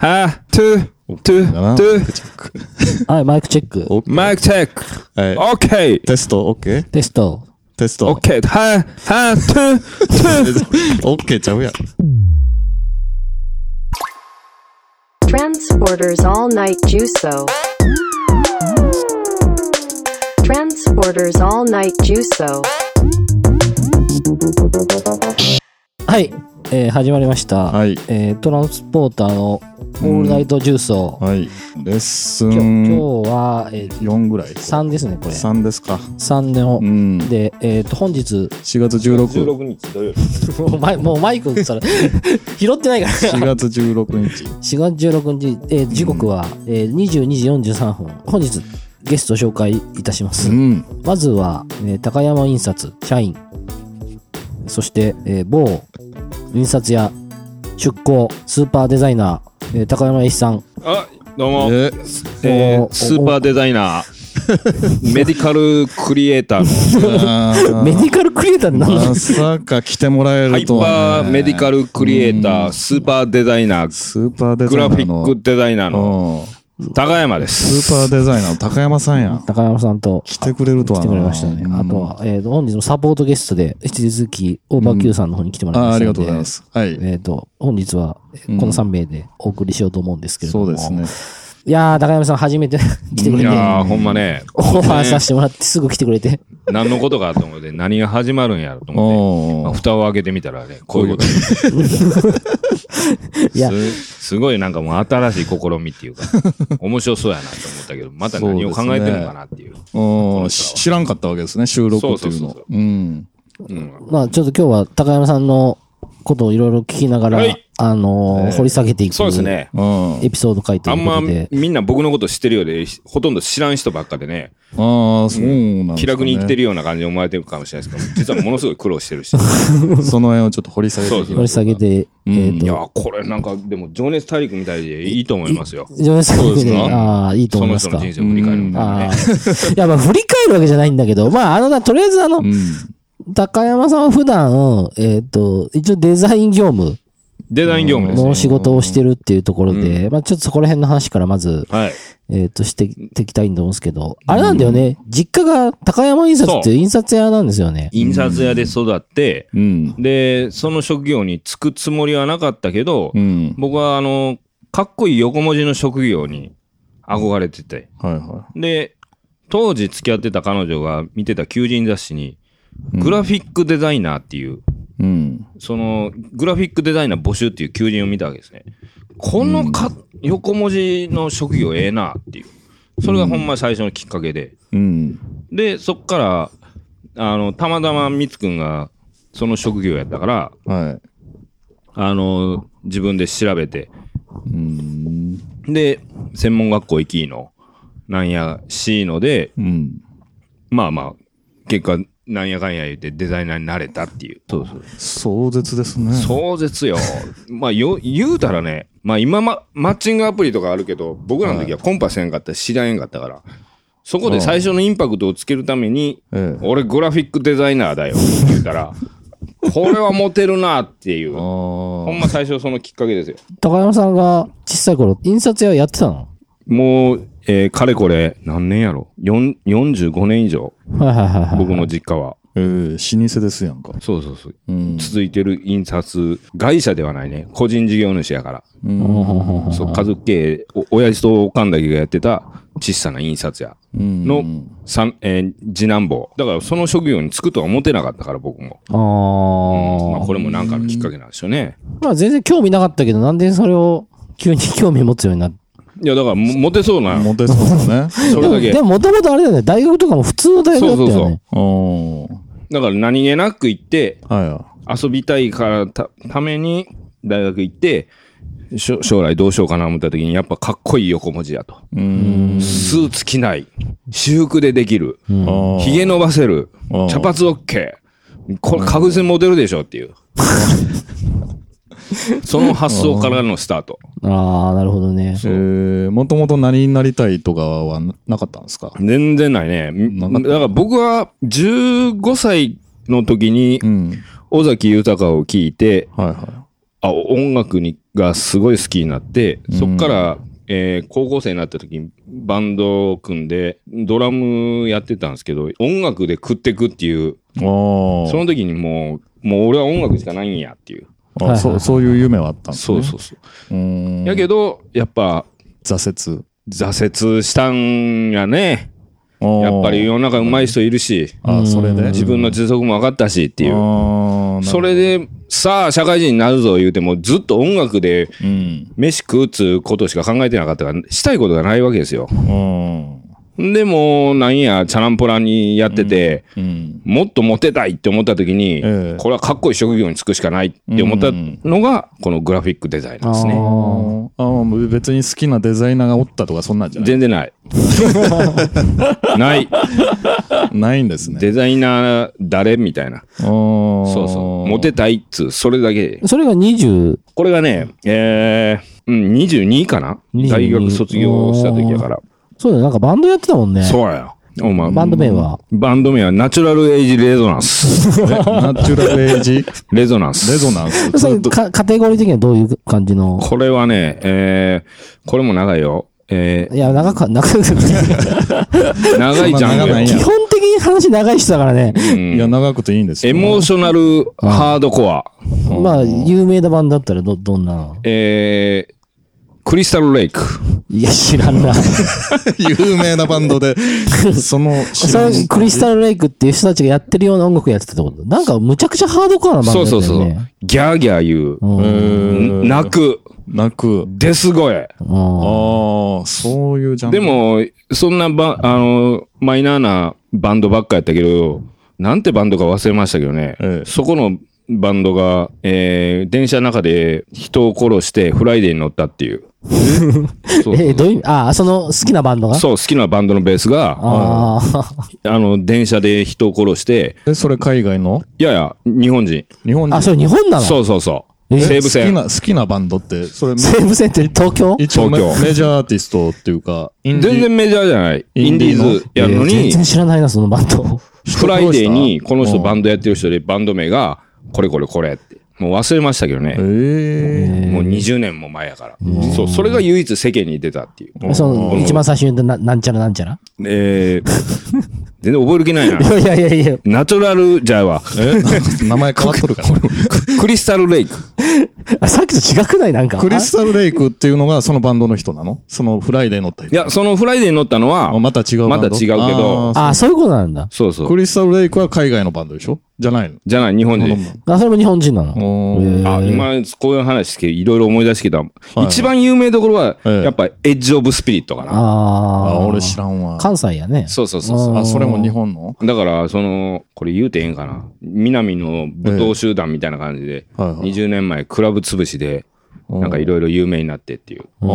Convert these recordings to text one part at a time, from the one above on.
は、 two、two、だな。 two、チェック。はい、マイクチェック。オッケーマイクチェック。はい。オッケー。テスト、オッケーテスト。テスト。オッケー。は、は、 two、 two。オッケーちゃうやん。Transporters All Night Juso. Transporters All Night Juso. はい、えー始まりました。はいえートランスポーターのオールナイトジュースを、はい。レッス今日ン今日は、えー、4ぐらい。3ですね、これ。3ですか。3の、うん。で、えっ、と、本日、4月16。16日土曜日。もうマイもうマイクそれ 拾ってないから。4月16日。4月16日、えー時刻は、えー22時43分。本日、ゲストを紹介いたします。うん。まずは、えー高山印刷社員、そして、えー某印刷屋出向スーパーデザイナー、えー高山一さん。あ、どうも。え、えーおスーパーデザイナー、メディカルクリエイターの メディカルクリエイターなの？まさか来てもらえハイるとパは、ね。ーメディカルクリエイター、スーパーデザイナー、スーパーデザグラフィイナーの。ックデザイナーのうん高山です。スーパーデザイナーの高山さんやん。高山さんと来てくれるとはな来てくれましたね。あとは、えーと、本日のサポートゲストで、引き続き、オーバー Q さんの方に来てもらいましたので、あありがとうございます。はい。えっ、と、本日は、この3名でお送りしようと思うんですけれども。そうですね。いやー、高山さん初めて 来てくれて、いやー、ほんまね、オファーさせてもらってすぐ来てくれて。何のことかと思って、何が始まるんやろと思って、まあ蓋を開けてみたらね、こういうこと。いやすすごいなんかもう新しい試みっていうか、面白そうやなと思ったけど、また何を考えてるのかなっていう。知らんかったわけですね、収録っていうのそうそうそうそ。うん。うんまあ、ちょっと今日は高山さんのことをいろいろ聞きながら、はいあのーええ掘り下げていく。そうです。ね。うん。エピソード回というあんまことで。みんな僕のこと知ってるようで、ほとんど知らん人ばっかでね、ああ、そうなんですかね気楽に生きてるような感じで思われてるかもしれないですけど、実はものすごい苦労してるし。その辺をちょっと掘り下げて掘りましょ下げて、うんえっ、いやこれなんか、でも、情熱大陸みたいでいいと思いますよ。ジョネさんで、ああ、いいとそ 思いますか？の人の人生を振り返るみたいなああね。ー。いや、まあ、振り返るわけじゃないんだけど、まあ、あのな、とりあえずあの、うん。高山さんは普段、えっ、と、一応デザイン業務デザイン業務ですねの。仕事をしてるっていうところで、まあちょっとそこら辺の話からまず、はい。えっ、と、していきたいんと思うんですけど、あれなんだよね、実家が高山印刷っていう印刷屋なんですよね。印刷屋で育って、うん。で、その職業に就くつもりはなかったけど、うん。僕はあの、かっこいい横文字の職業に憧れてて。はいはで、当時付き合ってた彼女が見てた求人雑誌に、グラフィックデザイナーっていう、い。うん。その、グラフィックデザイナー募集っていう求人を見たわけですね。このか、横文字の職業ええなっていう。それがほんま最初のきっかけで。うん。で、そっから、あの、たまたまみつくんが、その職業やったから、はい。あの、自分で調べて、うん。で、専門学校行きの、なんや、しいので、うん。まあまあ、結果、なんやかんや言ってデザイナーになれたっていう。そうそう。壮絶ですね。壮絶よ。まあ、よ、言うたらね、まあ今ま、マッチングアプリとかあるけど、僕らの時はコンパせんかったら知らんかったから、そこで最初のインパクトをつけるために、ええ。俺グラフィックデザイナーだよって言うから、これはモテるなっていう。あほんあ。ま最初そのきっかけですよ。高山さんが小さい頃、印刷屋やってたの？もう、えーかれこれ、何年やろ？4 ?45 年以上、はいはいはいはい。僕の実家は。ええ、老舗ですやんか。そうそうそう。うん。続いてる印刷会社ではないね。個人事業主やから。うん。そう、家族経営、お親父とおかんだけがやってた小さな印刷屋うんの、三えー次男坊。だからその職業に就くとは思ってなかったから、僕も。ああ、まあこれもなんかのきっかけなんでしょうね。まあ全然興味なかったけど、なんでそれを急に興味持つようになっいや、だからもモテそうな、モテそうだね。それだけで。ももともとあれだよね、大学とかも普通の大学だったよね。そうそうおー。だから何気なく行って、はいは遊びたいからたために大学行って、しょ将来どうしようかな思った時に、やっぱかっこいい横文字やと。い。うん。スーツ着ない。私服でできる。あー髭伸ばせるあー。茶髪 OK。これ確実にモデルでしょっていう。その発想からのスタート。ああ、なるほどね。えー、もともと何になりたいとかはなかったんですか？全然ないね。だから僕は15歳の時にうん。尾崎豊を聞いて、はいはあ音楽にがすごい好きになって、そっから、えー高校生になった時にバンドを組んで、ドラムやってたんですけど、音楽で食ってくっていう、その時にもう、もう俺は音楽しかないんやっていう。あそうそういう夢はあったんですね。そうそうそう。う。やけど、やっぱ、挫折。挫折したんやね。やっぱり世の中上手い人いるし、あ、それで？自分の実力も分かったしっていう。それ、で、さあ、社会人になるぞ言うても、ずっと音楽で。飯食うっつうことしか考えてなかったから、したいことがないわけですよ。うん。でも、なんや、チャランポランにやってて、うん。もっとモテたいって思った時に、ええこれはかっこいい職業に就くしかないって思ったのが、このグラフィックデザイナーですあね。ーあー別に好きなデザイナーがおったとかそんなんじゃない？全然ない。ない。ないんですね。デザイナー誰みたいな。そそうそう。モテたいっつう、それだけ。それが20、これがね、えー、うん、22かな？22大学卒業した時やから。そうだよ、なんかバンドやってたもんね。そうや。お前、バンド名は。バンド名はナチュラルエイジレゾナンス。ナチュラルエイジ？レゾナンス。レゾナンス。それかカテゴリー的にはどういう感じの？これはね、えー、これも長いよ。えいや、長か、長く、基ー、長いジャンルよそんな長ないんや本的に話長い人だからね。うんいや、長くていいんですよ。エモーショナルハードコア。まあ、有名なバンドだったらど、どんなの？えー、クリスタルレイク。いや、知らんな。有名なバンドで、その、それ、クリスタルレイクっていう人たちがやってるような音楽やってたってこと？なんか、むちゃくちゃハードコアなバンドそうそうそうだったよね。。ギャーギャー言う。泣く。泣く。デス声。うんああ、そういうジャンル。で、も、そんなば、あの、マイナーなバンドばっかやったけど、なんてバンドか忘れましたけどね。ええそこのバンドが、えー、電車の中で人を殺してフライデーに乗ったっていう。そうえ、どういう意味ああ、その好きなバンドが？そう、好きなバンドのベースが、ああ。あの、電車で人を殺して、え、それ海外の？いやいや、日本人。日本人あ、それ日本なの？そうそうそう。え？西武線。好きな、好きなバンドって、それ、西武線って東京？一応メ東京メジャーアーティストっていうか、インディ全然メジャーじゃない。イインディーの？ンディーズやるのえー全に、然知らないな、そのバンド。フライデーにこの人バンンドやってる人でバンド名が、これこれこれって。もう忘れましたけどね。ええもう20年も前やから。そう、それが唯一世間に出たっていう。その、一番最初になんちゃらなんちゃら？えー、全然覚える気ないな。いやいやいやいや。ナチュラルじゃあわ。え？名前変わっとるから。Crystal Lake。あさっきと違くない？なんか。 Crystal Lake っていうのがそのバンドの人なの？そのフライデー乗った人。いや、そのフライデーに乗ったのはあ、また違うバンドまた違うけどあそういうことなんだ。そうそう。クリスタルレイクは海外のバンドでしょ？じゃないの？じゃない、日本人。あ、それも日本人なの？おーあ、今、こういう話して、いろいろ思い出してきた。い一番有名どころは、ええやっぱ、 Edge of Spirit かな。ああ、あ。俺知らんわ。関西やね。そうそうそうそう。あ、それも日本の？だから、その、これ言うてええんかな。南の武闘集団みたいな感じで、はいはい20年前、クラブ潰しで、なんかいろいろ有名になってっていう。ああ、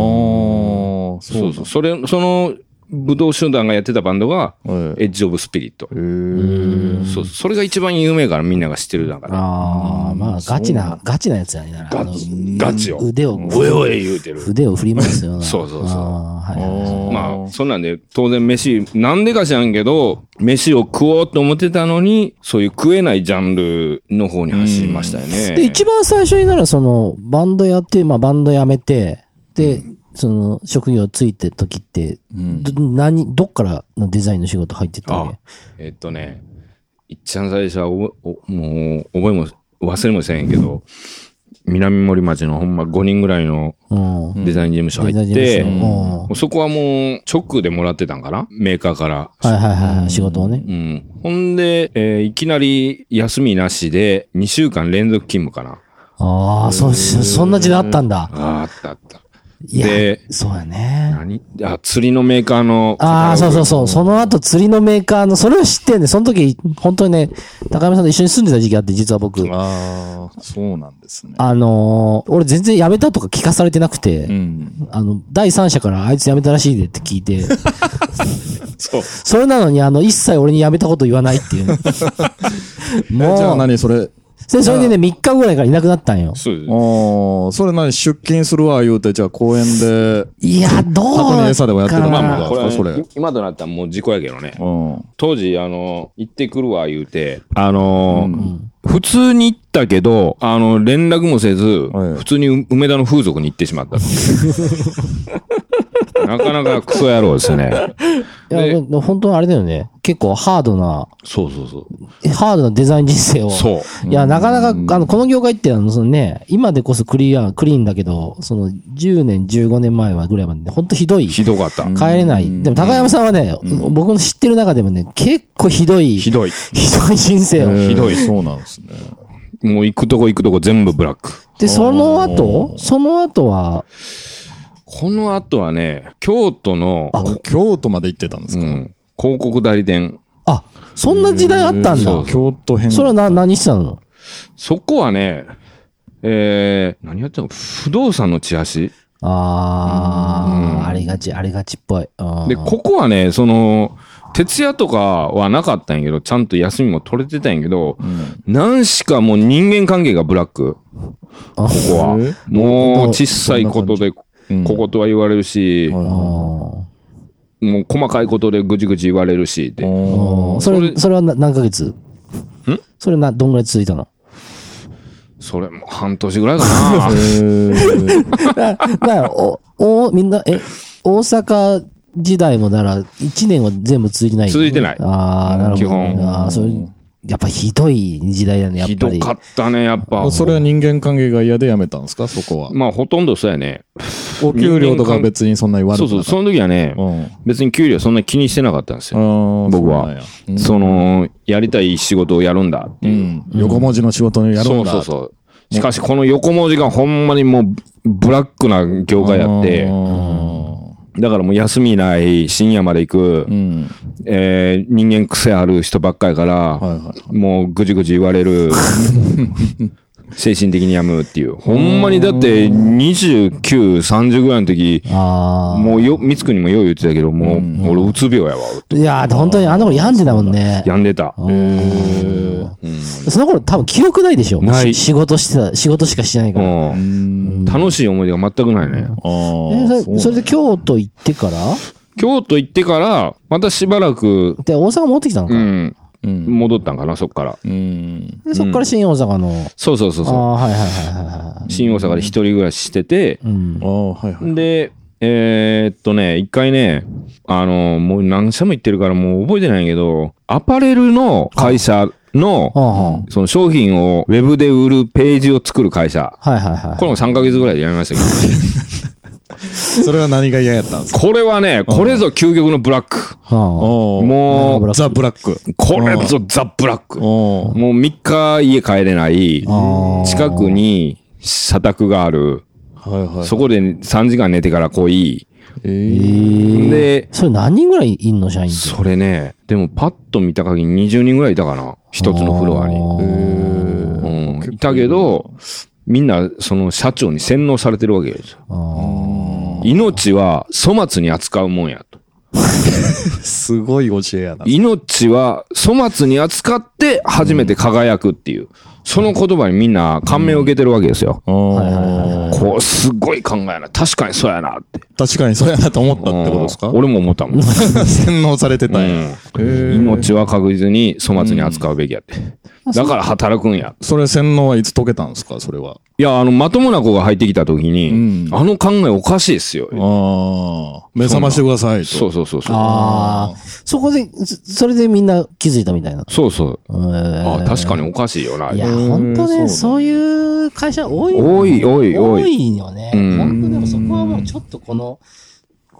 そうそう。それ、その、武道集団がやってたバンドが、えエッジ・オブ・スピリット。えーそう、それが一番有名からみんなが知ってるだから。ああ、まあ、ガチな、ガチなやつやね。あのガチ、ガチよ。腕を、おえおえ言うてる。腕を振りますよな。そうそうそうはいまあ、そんなんで、当然飯、なんでか知らんけど、飯を食おうと思ってたのに、そういう食えないジャンルの方に走りましたよね。で、一番最初になら、その、バンドやって、まあ、バンドやめて、で、その、職業ついてる時って、ど何、どっからのデザインの仕事入ってったわけ？えっとね、いっちゃん最初はおぼお、もう、覚えも、忘れもせんけど、南森町のほんま5人ぐらいのうん。デザイン事務所入って、うんそこはもう直でもらってたんかな？メーカーから。はいはいはい、仕事をね。うん。ほんで、えーいきなり休みなしで2週間連続勤務かな。ああ、そそんな時代あったんだ。ああ、あったあった。で、そうやね。何？あ、釣りのメーカーの。ああ、そうそうそう。その後釣りのメーカーの、それは知ってんね。その時、本当にね、高山さんと一緒に住んでた時期あって、実は僕。ああ、そうなんですね。あのー俺全然辞めたとか聞かされてなくて、うん。あの、第三者からあいつ辞めたらしいでって聞いて、そう。それなのに、あの、一切俺に辞めたこと言わないっていう。えじゃあもう、何それ、でそれでね、3日ぐらいからいなくなったんよ。そうです。ああ、それ何出勤するわ言うて、じゃあ公園で、いや、どう箱に餌でもやってたかなまあまあこれそれ今となったらもう事故やけどね。うん。当時、あの、行ってくるわ、言うて、あのー普通に行ったけど、あの、連絡もせず、はい普通に梅田の風俗に行ってしまった。なかなかクソ野郎ですよね。いや、本当にあれだよね。結構ハードな、そうそうそう。ハードなデザイン人生を。そう。いや、なかなか、あの、この業界って、あの、そのね、今でこそクリア、クリーンだけど、その、10年、15年前はぐらいまでね、本当ひどい。ひどかった。帰れない。でも、高山さんはね、僕の知ってる中でもね、結構ひどい、ひどい。ひどい人生を。ひどいそうなんですね。もう行くとこ行くとこ全部ブラック。で、その後、その後は、この後はね、京都の、京都まで行ってたんですか、うん、広告代理店。あ、そんな時代あったんだそう。京都編。それはな、何してたの？そこはね、えー、何やってたの？不動産のチラシあー、ありがち、ありがちっぽい。うんで、ここはね、その、徹夜とかはなかったんやけど、ちゃんと休みも取れてたんやけど、何しかもう人間関係がブラック。あここはえ。もう小さいことで、うん。こことは言われるし、もう細かいことでぐちぐち言われるし、でうんそれ、それはな何ヶ月？ん？それな、どんぐらい続いたの？それも半年ぐらいかな。だから、お、お、みんな、え、大阪時代もなら、1年は全部続いてない？続いてない。ああ、なるほど。基本。ああ、それ、やっぱひどい時代だね、やっぱり。ひどかったね、やっぱ。それは人間関係が嫌で辞めたんですかそこは。まあ、ほとんどそうやね。お給料とか別にそんな言われそうそう、その時はね、うん。別に給料そんな気にしてなかったんですよ。僕はそうなんその、やりたい仕事をやるんだってういう。ん。横文字の仕事にやるんだ。そうそうそう。しかし、この横文字がほんまにもう、ブラックな業界やって、だからもう休みない、深夜まで行くう、ん。えー人間癖ある人ばっかりから、はいはい。もうぐじぐじ言われる。精神的に病むっていう。ほんまにだって29、30ぐらいの時、あもうよ、みつくにもよう言ってたけど、もう、俺うつ病やわ。あ。いやー、本当にあの頃病んでたもんね。病んでた。その頃多分記憶ないでしょないし仕事してた、仕事しかしてないから。楽しい思い出が全くないね。あえーそれそれで京都行ってから？京都行ってから、またしばらく、で、大阪戻ってきたのか。うん、うん。戻ったんかな、そっから。うん。で、そっから新大阪の。そうそうそうそああ、はいはいはいはい。新大阪で一人暮らししてて、い。うんあ。あ、はいはい。で、えーっとね、一回ね、あの、もう何社も行ってるからもう覚えてないけど、アパレルの会社の、その商品をウェブで売るページを作る会社。あはいはいはい。これも3ヶ月ぐらいでやめましたけど、それは何が嫌やったんですか？これはね、これぞ究極のブラック。もう、ザ・ブラック。これぞザ・ブラック。もう3日家帰れない、近くに社宅がある、はいはい。そこで3時間寝てから来い。え。で、それ何人ぐらいいんの社員。それね、でもパッと見た限り20人ぐらいいたかな。一つのフロアに。うん。いたけど、みんなその社長に洗脳されてるわけですよ。あ命は粗末に扱うもんやと。すごい教えやな。命は粗末に扱って初めて輝くっていう。その言葉にみんな感銘を受けてるわけですよ。あこう、すごい考えな。確かにそうやなって。ー確かにそうやなと思ったってことですか？うん俺も思ったもん。洗脳されてたんや。うん命は確実に粗末に扱うべきやって。だから働くんや。それ洗脳はいつ解けたんですか？それは。いや、あの、まともな子が入ってきた時に、うんあの考えおかしいですよ。ああ。目覚ましてくださいと。そうそうそうそう。あー。そこで、そそれでみんな気づいたみたいな。そうそう。ああ確かにおかしいよな。いや、うん本当ね、そういう会社多い多い多い多い多いよね。うん本当でもそこはもうちょっとこの、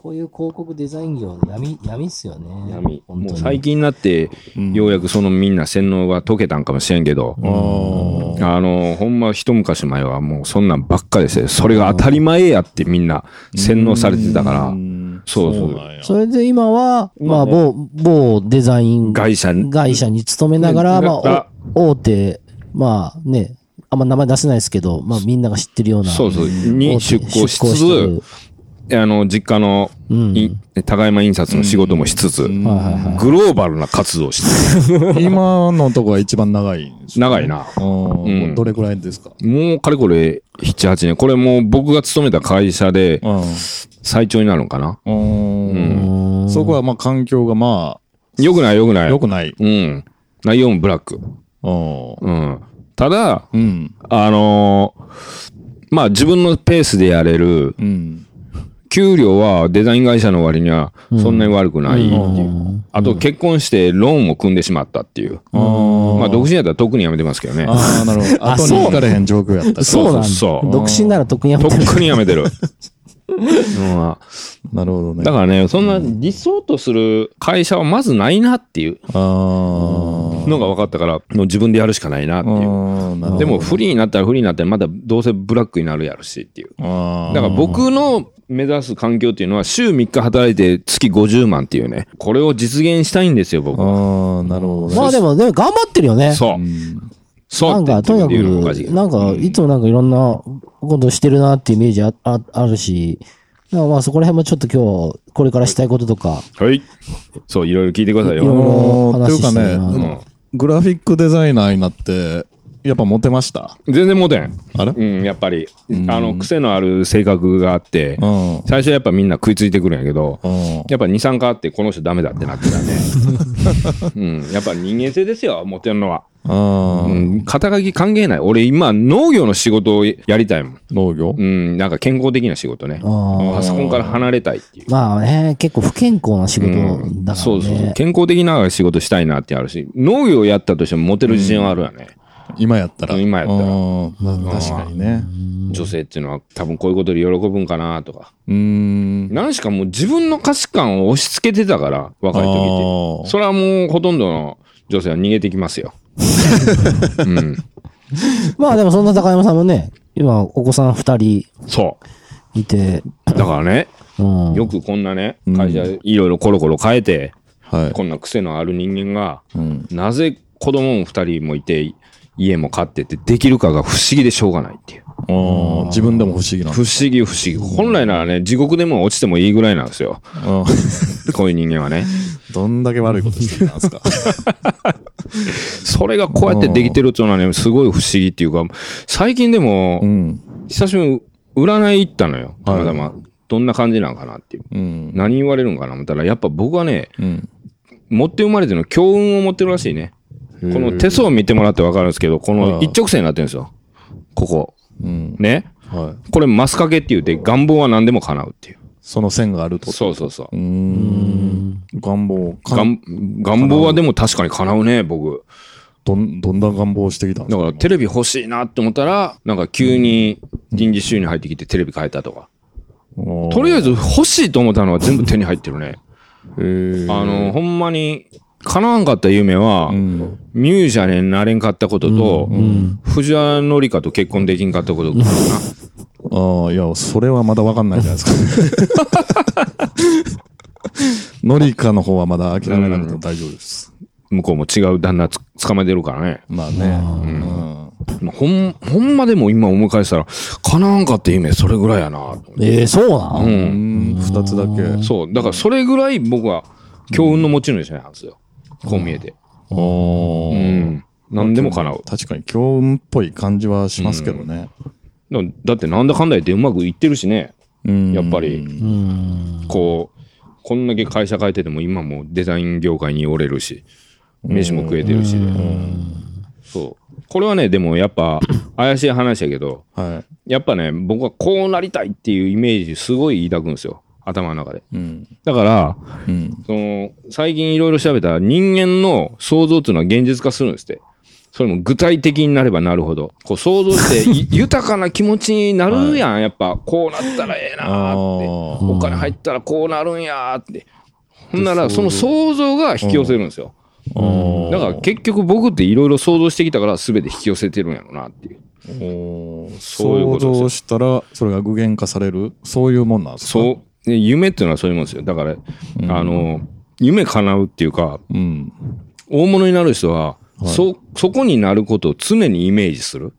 こういう広告デザイン業の闇、闇っすよね。闇。もう最近になって、ようやくそのみんな洗脳が解けたんかもしれんけど、ああの、ほんま一昔前はもうそんなんばっかですよ。それが当たり前やってみんな洗脳されてたから、そうそう。それで今は、まあ、某、某デザイン会社に、会社に勤めながら、ねまあ、お大手、まあね、あんま名前出せないですけど、まあみんなが知ってるような。そうそう、に出向しつつ、あの、実家の、うんい高山印刷の仕事もしつつ、うんはいはいはい。グローバルな活動をして 今のとこが一番長いんですよ長いな。うんうんどれくらいですか？もうかれこれ7、8年。これもう僕が勤めた会社でうん最長になるのかな。そこはまあ環境がまよくないよくなあい。良くない。うん。内容もブラック。うんうん。ただ、うん。あのーまあ自分のペースでやれる、うん。給料はデザイン会社の割にはそんなに悪くないっていう。うんあと結婚してローンも組んでしまったっていう。あーまあ独身やったら特にやめてますけどね。ああ、なるほど。あ後に行かれへん状況やった。そうなんだ。そうそう独身なら特にやめとてる。っくにやめてる。うんなるほどね。だからね、そんな理想とする会社はまずないなっていうあーのが分かったから、もう自分でやるしかないなっていう。でもフリーになったらフリーになったらまだどうせブラックになるやるしっていう。だから僕の目指す環境っていうのは週3日働いて月50万っていうね。これを実現したいんですよ、僕は。ああ、なるほどね。まあでも、でも頑張ってるよね。そうう。なんか、とにかく、どなんか、いつもなんかいろんなことしてるなってイメージあああるし、まあそこら辺もちょっと今日、これからしたいこととか、はい。そう、いろいろ聞いてくださいいろいよ。ろあのー話していうかねうんグラフィックデザイナーになって、やっぱモテました？全然モテん。あれ？うん、やっぱり。うんあの、癖のある性格があってう、ん。最初やっぱみんな食いついてくるんやけど、うん。やっぱ2、3回あってこの人ダメだってなってたね。うん。やっぱ人間性ですよ、モテるのは。うん。肩書き関係ない。俺今農業の仕事をやりたいもん。農業？うん。なんか健康的な仕事ね。あパソコンから離れたいっていう。まあね、結構不健康な仕事うんだからそうそうそうね。健康的な仕事したいなってあるし農業やったとしてもモテる自信はあるよね、今やったら。今やったらうん確かにね。女性っていうのは多分こういうことで喜ぶんかなとかうーん。何しかもう自分の価値観を押し付けてたから若い時ってそれはもうほとんどの女性は逃げてきますよ うんまあでもそんな高山さんもね、今お子さん二人そいて、うだからねうん。よくこんなねうん会社いろいろコロコロ変えてはい。こんな癖のある人間がうん。なぜ子供も二人もいて家も飼ってってできるかが不思議でしょうがないっていうあー自分でも不思議な不思議不思議。本来ならね、地獄でも落ちてもいいぐらいなんですよ。うんこういう人間はね。どんだけ悪いことしてきたんですか。それがこうやってできてるっていうのはね、すごい不思議っていうか、最近でもう、ん。久しぶりに占い行ったのよ。たはいまたま。どんな感じなんかなっていう。うん。何言われるんかな思ったら、やっぱ僕はね、うん。持って生まれてるの強運を持ってるらしいね。この手相を見てもらってわかるんですけど、この一直線になってるんですよ。ここ。うん。ね？はい。これ、マスカケって言って、願望は何でも叶うっていう。その線があると。そうそうそううーん。願望。か願願望はでも確かに叶うね、僕。どん、どんな願望をしてきたんですか？だからテレビ欲しいなって思ったら、なんか急に臨時収入入ってきてテレビ変えたとか。とりあえず欲しいと思ったのは全部手に入ってるね。ず、へーあの、ほんまに叶わんかった夢は、うん。ミュージシャンになれんかったことと、うん。藤原紀香と結婚できんかったことかな。ああ、いや、それはまだわかんないじゃないですか。ノリカの方はまだ諦めなくても大丈夫です。向こうも違う旦那つ捕まえてるからね。まあね。うんほん、ほんまでも今思い返したら、叶わんかった夢それぐらいやな。ええそうなう。のうんん、二つだけ。そう。だからそれぐらい僕は強運の持ち主なんですよ。こう見えて。おーうん。何でも叶う。確かに強運っぽい感じはしますけどね。だだってなんだかんだ言ってうまくいってるしね。うんやっぱりうん。こう、こんだけ会社変えてても今もデザイン業界におれるし、飯も食えてるしで。そう。これはね、でもやっぱ 怪しい話やけど、はい。やっぱね、僕はこうなりたいっていうイメージすごい抱くんですよ。頭の中で。うん。だから、うん。その、最近いろいろ調べたら人間の想像っていうのは現実化するんですって。それも具体的になればなるほど。こう想像して い豊かな気持ちになるやん。やっぱ、こうなったらええなーって。お金入ったらこうなるんやーって。ほんなら、その想像が引き寄せるんですよ。だから結局僕っていろいろ想像してきたから全て引き寄せてるんやろなっていう。おーそういうこと想像したら、それが具現化されるそういうもんなんですか？そう。ね夢っていうのはそういうもんですよ。だから、あの、夢叶うっていうか、う。うん。大物になる人は、そ、そこになることを常にイメージする。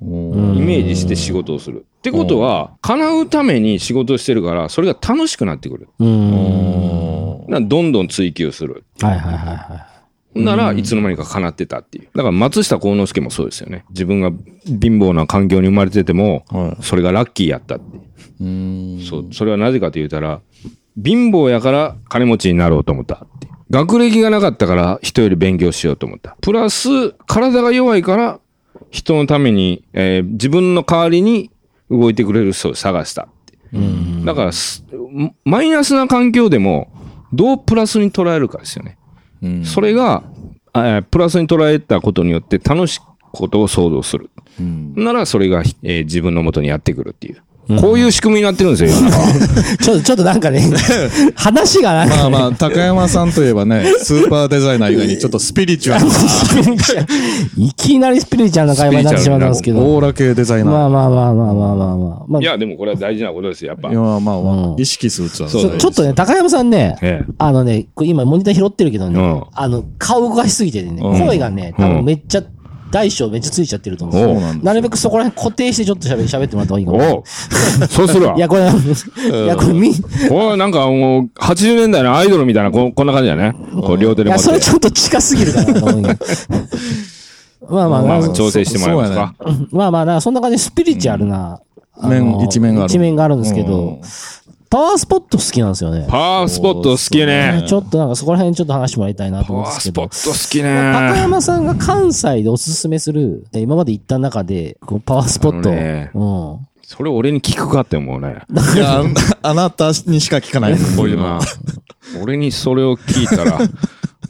うんイメージして仕事をする。ってことは、叶うために仕事をしてるから、それが楽しくなってくる。どんどん追求する。はいはいはいはい。ならいつの間にか叶ってたっていう。だから松下幸之助もそうですよね。自分が貧乏な環境に生まれてても、はそれがラッキーやったって。い。うん。そう、それはなぜかと言ったら、貧乏やから金持ちになろうと思ったっていう。学歴がなかったから人より勉強しようと思った。プラス、体が弱いから人のために、えー自分の代わりに動いてくれる人を探したって。うん。だからす、マイナスな環境でも、どうプラスに捉えるかですよね。うんそれが、えープラスに捉えたことによって楽しいことを想像する。うんならそれが、えー自分のもとにやってくるっていう。こういう仕組みになってるんですよ、世の。中 はちょっと、ちょっとなんかね、話がなんかまあまあ、高山さんといえばね、スーパーデザイナー以外にちょっとスピリチュアルな、いきなりスピリチュアルな会話になってしまったんですけど。オーラ系デザイナー。まあまあまあまあまあまあまあ。まあ。いや、でもこれは大事なことですよ、やっぱ。い。や、まあまあ、うん。意識するってのは。そうちょちょっとね、高山さんね、ええ。あのね、今モニター拾ってるけどね、うん。あの、顔動かしすぎててね、うん。声がね、多分めっちゃ、大小めっちゃついちゃってると思うんですなるべくそこら辺固定してちょっと喋喋ってもらった方がいいかも。そうするわい。や、これ、いや、これみ、いこれなんかもう、80年代のアイドルみたいな、ここんな感じだね。こう両手で持や、って。それちょっと近すぎるかなと思うけど。まあまあ、まあまあ、調整してもらえますか。まあまあ、そんな感じでスピリチュアルな、あ面の一面がある一面があるんですけうんど、パワースポット好きなんですよね。パワースポット好きね。ちょっとなんかそこら辺ちょっと話してもらいたいなとパ思うんですけどワースポッ。ト好き高ね。山さんが関西でおすすめする、で今まで行った中で、こうパワースポット。ねうん。それ俺に聞くかって思うね。いや、ああなたにしか聞かないこういうのは。俺にそれを聞いたら、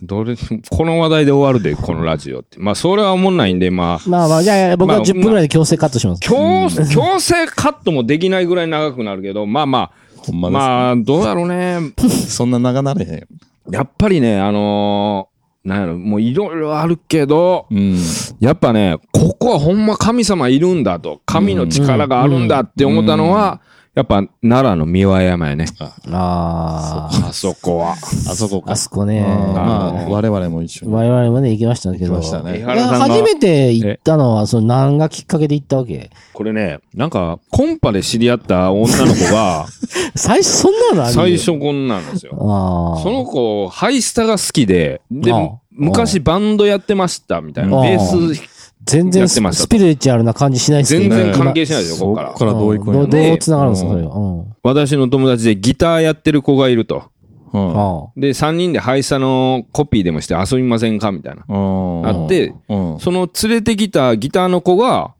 どれ、この話題で終わるで、このラジオって。まあ、それは思んないんで、まあ、まあまあ、じゃあいや、僕はまあ10分ぐらいで強制カットします。強、強制カットもできないぐらい長くなるけど、まあまあ、ほんまです。まあ、どうやろうね。そんな長なれへん。やっぱりね、あのーなんやろ、もういろいろあるけど、うん。やっぱね、ここはほんま神様いるんだと、神の力があるんだって思ったのは、やっぱ奈良の三輪山やね。ああ、あそこは。あそこか。あそこね。うんまあ、我々も一緒に。我々もね、行きましたけど。行きましたね初めて行ったのは、その何がきっかけで行ったわけ？これね、なんか、コンパで知り合った女の子が、最初、そんなのある？最。初こんなんですよ。ああ。その子、ハイスタが好きで、で昔バンドやってましたみたいな。ああベース、全然やってましたスピリチュアルな感じしないですけど全然関今係しないですよ、ここからここ。からどう行くんやどうどう繋がるんですか、うんそれは。うん。私の友達でギターやってる子がいると。うん。あで、3人でハイスタのコピーでもして遊びませんかみたいな。うんあって、うん。その連れてきたギターの子が、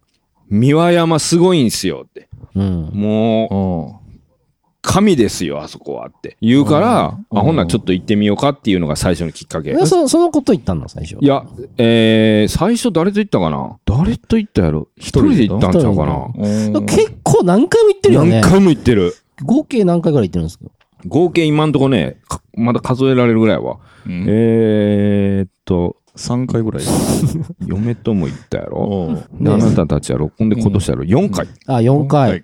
三輪山すごいんすよって。あ。うん。もう、うん。神ですよ、あそこはって言うから、うんあ、ほんならちょっと行ってみようかっていうのが最初のきっかけ。えそそのこと言ったんだ、最初。いや、えー、最初誰と行ったかな？誰と行ったやろ？一人で行ったんちゃうかな？うん結構何回も行ってるよね何。回も行ってる。合計何回ぐらい行ってるんですか？合計今んとこね、かまだ数えられるぐらいは。うんえーっと、3回ぐらい。嫁とも行ったやろあなたたちは6んで今年やろ ?4 回。あ、4回。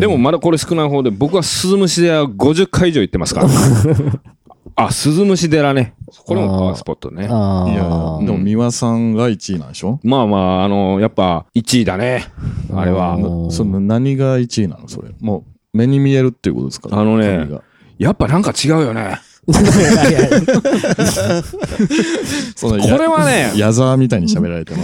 でも、まだこれ少ない方で、僕は鈴虫寺50回以上行ってますから。あ、鈴虫寺ね。これもパワースポットね。あいや、あでも三輪さんが1位なんでしょ？まあまあ、あの、やっぱ1位だね。あれは。うんその何が1位なの？それ。もう目に見えるっていうことですか？あのねやっぱなんか違うよね。いやいやそのこれはね矢沢みたいに喋られても。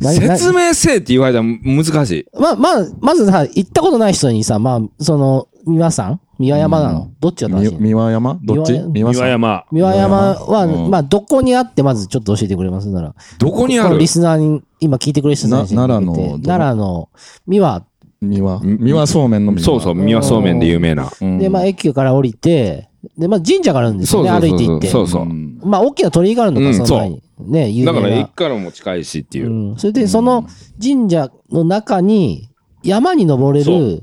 説明せえって言われたら難しい。まあ、まあ、まずさ、行ったことない人にさ、まあ、その、三輪さん？三輪山なの、どっちが正しいの？み三輪山？どっち？三輪。山。三輪山は、うんまあ、どこにあって、まずちょっと教えてくれます？なら。どこにある？リスナーに、今聞いてくれる人たちにな奈良の奈良の三輪三輪。ん三輪そうめんの三輪。そうそう、三輪そうめんで有名な。うん。で、まあ、駅から降りて、で、まあ、神社があるんですよね、そうそうそう歩いて行って。そうそううんまあ、大きな鳥居があるのか、うんその前に。ね、有名な。だから駅からも近いしっていうう。ん。それで、その神社の中に、山に登れそる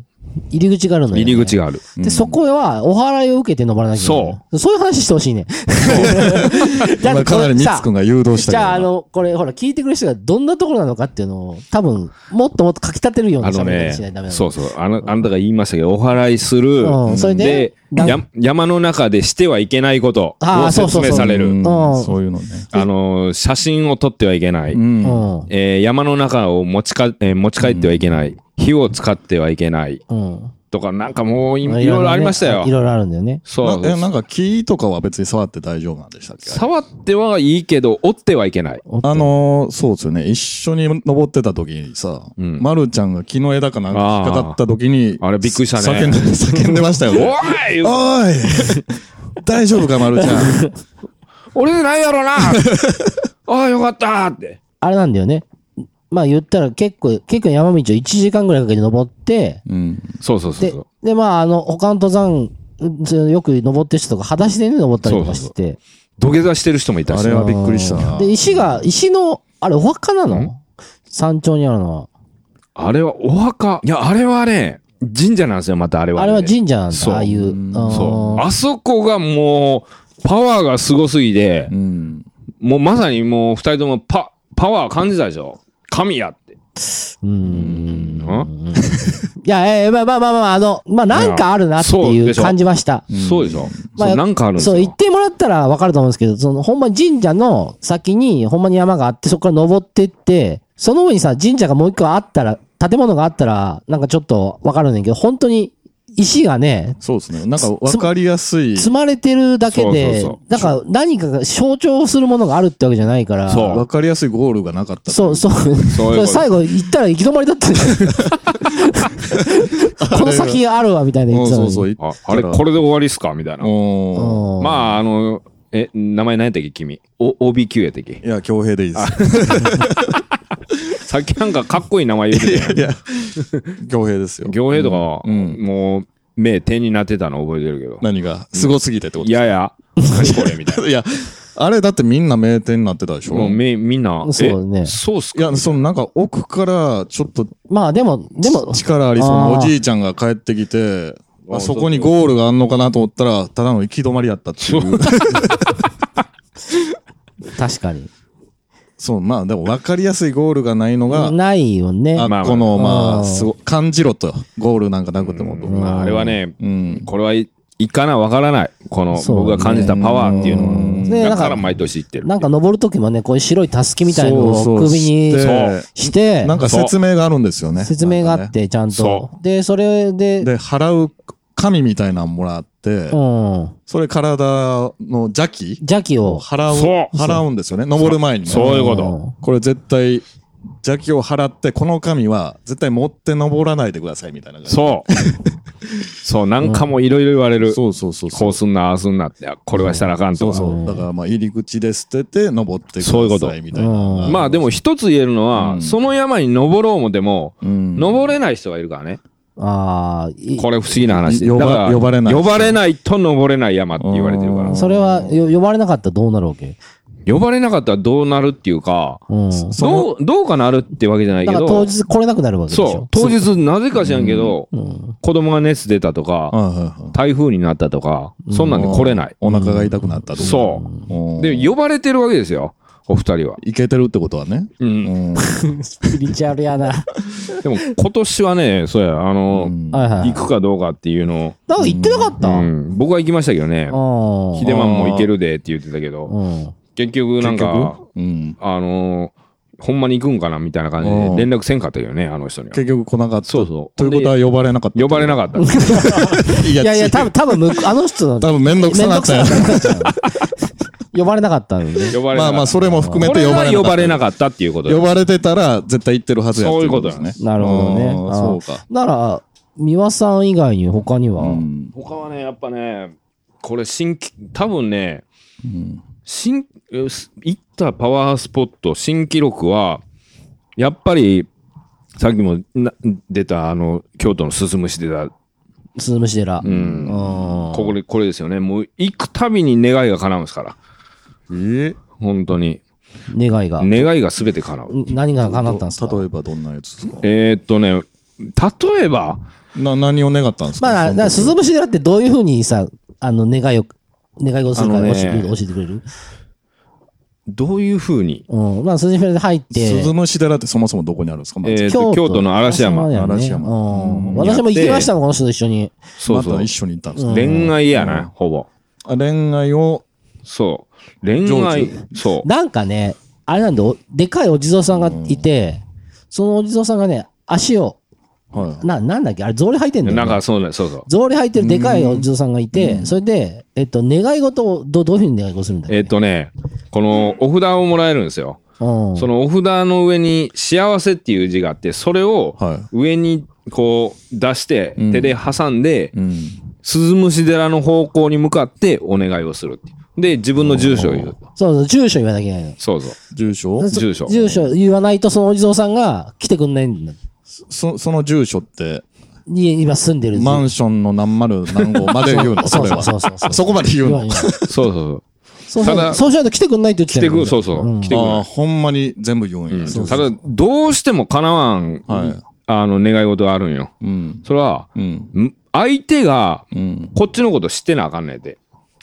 入り口があるのよ、ね。入り口がある。で、そこは、お祓いを受けて登らなきゃいけない。そう。そういう話してほしいね。だ今かなりミツくんが誘導したじゃあ、あの、これ、ほら、聞いてくれる人がどんなところなのかっていうのを、多分、もっともっと書き立てるようなあのね喋り方しないとダメなの。そうそう。あの、あんたが言いましたけど、お祓いする。うんそれで山の中でしてはいけないことを説明される。うんうんそういうのね。あの、写真を撮ってはいけない。うんうん。えー山の中を持ちか、えー持ち帰ってはいけない。火を使ってはいけない。うん。とか、なんかもういいろいろありましたよい。ろいろあるんだよね。そうなえなんか木とかは別に触って大丈夫なんでしたっけ？触ってはいいけど、折ってはいけない。あのーそうですよね。一緒に登ってた時にさ、うんまるちゃんが木の枝かなんか引っかかった時に、あれびっくりしたね叫んで、叫んでましたよおね。いおい大丈夫か、まるちゃん？俺でないやろな ああ、よかったって。あれなんだよね。まあ言ったら結構、結構山道を1時間ぐらいかけて登って、うん。そうそうそうでそう。、で、まああの、他の登山、うんよく登ってる人とか、裸足でね、登ったりとかしてて。土下座してる人もいたしあれ。はびっくりしたな。で、石が、石の、あれお墓なの？山頂にあるのは。あれはお墓。いや、あれはね、神社なんですよ、またあれは、ね。あれは神社なんそうだ、ああいう。うんあーそう。あそこがもう、パワーがすごすぎてう、ん。もうまさにもう二人ともパ、パワー感じたでしょ神やって。うーん。いや、えーまあまあまあまあ、あの、まあなんかあるなっていう感じました。そうでしょ、まあなんかあるんですそう、よ。言ってもらったらわかると思うんですけど、その、ほんまに神社の先に、ほんまに山があって、そこから登ってって、その上にさ、神社がもう一個あったら、建物があったら、なんかちょっとわかるんだけど、本当に石がね、そうですね。なんかわかりやすい。積まれてるだけでそうそう、なんか何かが象徴するものがあるってわけじゃないから、そうわかりやすいゴールがなかった。そう、そう。そう最後行ったら行き止まりだったじゃん この先あるわ、みたいな言ってたのに。そうそう。ああれ、これで終わりっすか？みたいな。まあ、あの、え、名前何やったっけ君？お、OBQ やったっけ？いや、強兵でいいです。さっきなんかかっこいい名前言ってたよ。いや、強兵ですよ。行兵とか、うんもう、目点になってたの覚えてるけど。何が？すごすぎてってこと？いやいや、何これみたいな。いや、あれだってみんな名店になってたでしょ？もうめみんな、そうだねえそうっすか？いや、そのなんか奥からちょっとまあでも、でも、力ありそうなあーおじいちゃんが帰ってきて、まあ、あそこにゴールがあんのかなと思ったら、ただの行き止まりやったっていう。確かに。そう、まあでも分かりやすいゴールがないのが、ないよね。あまあこの、まうんあ、すご感じろと。ゴールなんかなくてもと。まあ、あれはね、うん。これはいいかなわからない。この、僕が感じたパワーっていうのは。だから毎年言ってる。なんか登るときもね、こういう白いたすきみたいのそうそうを首にしてして、なんか説明があるんですよね。説明があって、ちゃんとそ。で、それで、で、払う紙みたいなのもらって、うん。それ体の邪気邪気を、払う、そう払うんですよね。登る前にね。そういうこと。うんこれ絶対、邪気を払って、この紙は絶対持って登らないでくださいみたいな感じ。そう。そう、なんかもいろいろ言われる。そうそうそうこうすんな、ああすんなって、これはしたらあかんとか。そうそう。だからまあ入り口で捨てて登ってくださそういうこといみたいな。うんまあでも一つ言えるのは、うんその山に登ろうもでも、うん、登れない人がいるからね。ああ、いこれ不思議な話で。呼ば呼ばれない呼ばれないと登れない山って言われてるからうん。それは、よ呼ばれなかったらどうなるわけ？呼ばれなかったらどうなるっていうか、うん。どう、どうかなるってわけじゃないけだから当ど、日来れなくなるわけでしょ？そう、当日なぜか知らんけど、うん。子供が熱出たとか、はいはいはい台風になったとか、そんなんで来れない。お腹が痛くなったとか。そう。うんで、呼ばれてるわけですよ、お二人は。いけてるってことはね。う。うんん。スピリチュアルやな。でも今年はね、そうや、あの、うんはいはい。行くかどうかっていうのなんか言ってなかった？を、ううん。ん、僕は行きましたけどね、ヒデマンも行ける。るでって言ってたけど、うん。結局なん結か、局？うん。あのーほんまに行くんかなみたいな感じうんで連絡せんかったけどね、あの人には。結局来なかった。そうそう。ということは呼ばれなかった。呼ばれなかった。いいやいや、多分。分、多分あの人の、多分めんどくさなったよ。呼ばれなかったんでね。呼ばれなかった。まあまあ、それも含めこれがて呼ばれなかった。呼ばれなかったっていうことで呼ばれてたら絶対行ってるはずやそういうことってですね。なるほどねあーあーそうか。なら、三輪さん以外に他には、うん他はね、やっぱね、これ新規、多分ね、うん新、行ったパワースポット、新記録は、やっぱり、さっきもな出た、あの、京都のすすむし出た、鈴虫寺。ううんん。これ、これですよね。もう、行くたびに願いが叶うんですから。え本当に。願いが。願いが全て叶う。何が叶ったんですか？例えばどんなやつですか？えーっとね、例えば、な、何を願ったんですか？まあ、だ鈴虫寺ってどういうふうにさ、あの、願いを、願い事するか教えて教えてくれる？どういうふうに？うん。まあ、鈴虫寺で入って。鈴虫寺ってそもそもどこにあるんですか？まずえーと京都の嵐山だよね嵐山うん。私も行きましたもん、この人と一緒に。そうそうまた一。緒に行ったんですか？うん恋愛やな、ほぼ。あ恋愛を、そう。恋愛、そう。なんかね、あれなんで、おでかいお地蔵さんがいて、そのお地蔵さんがね、足を、はい。な、なんだっけ？あれ、草履履いてんだよ、ね。なんかそうね、そうそう。草履履いてるでかいお地蔵さんがいて、それで、えっと、願い事をどどういうふうに願い事するんだっけ？えっとね、このお札をもらえるんですよ。うん。そのお札の上に幸せっていう字があって、それをは上にこう出して、うん手で挟んでい。、うん。鈴虫寺の方向に向かってお願いをするっていう。で、自分の住所を言う。そうそう、住所言わなきゃいけないの。そうそう。住所？そ住所住所言わないと、そのお地蔵さんが来てくんないんだ。そその住所って、に今住んでるマンションの何丸何号まで言うの？それは。そうそうそうそうそこまで言うの？そうそうそう。そうただそうしないと来てくんないって言って来てくそうそう。ん来てくる。ああ、ほんまに全部言うんや。うんただ、どうしても叶わん、はいあの、願い事があるんよ。うん。それは、うん。ん相手が、うん。こっちのこと知ってなあかんねんて。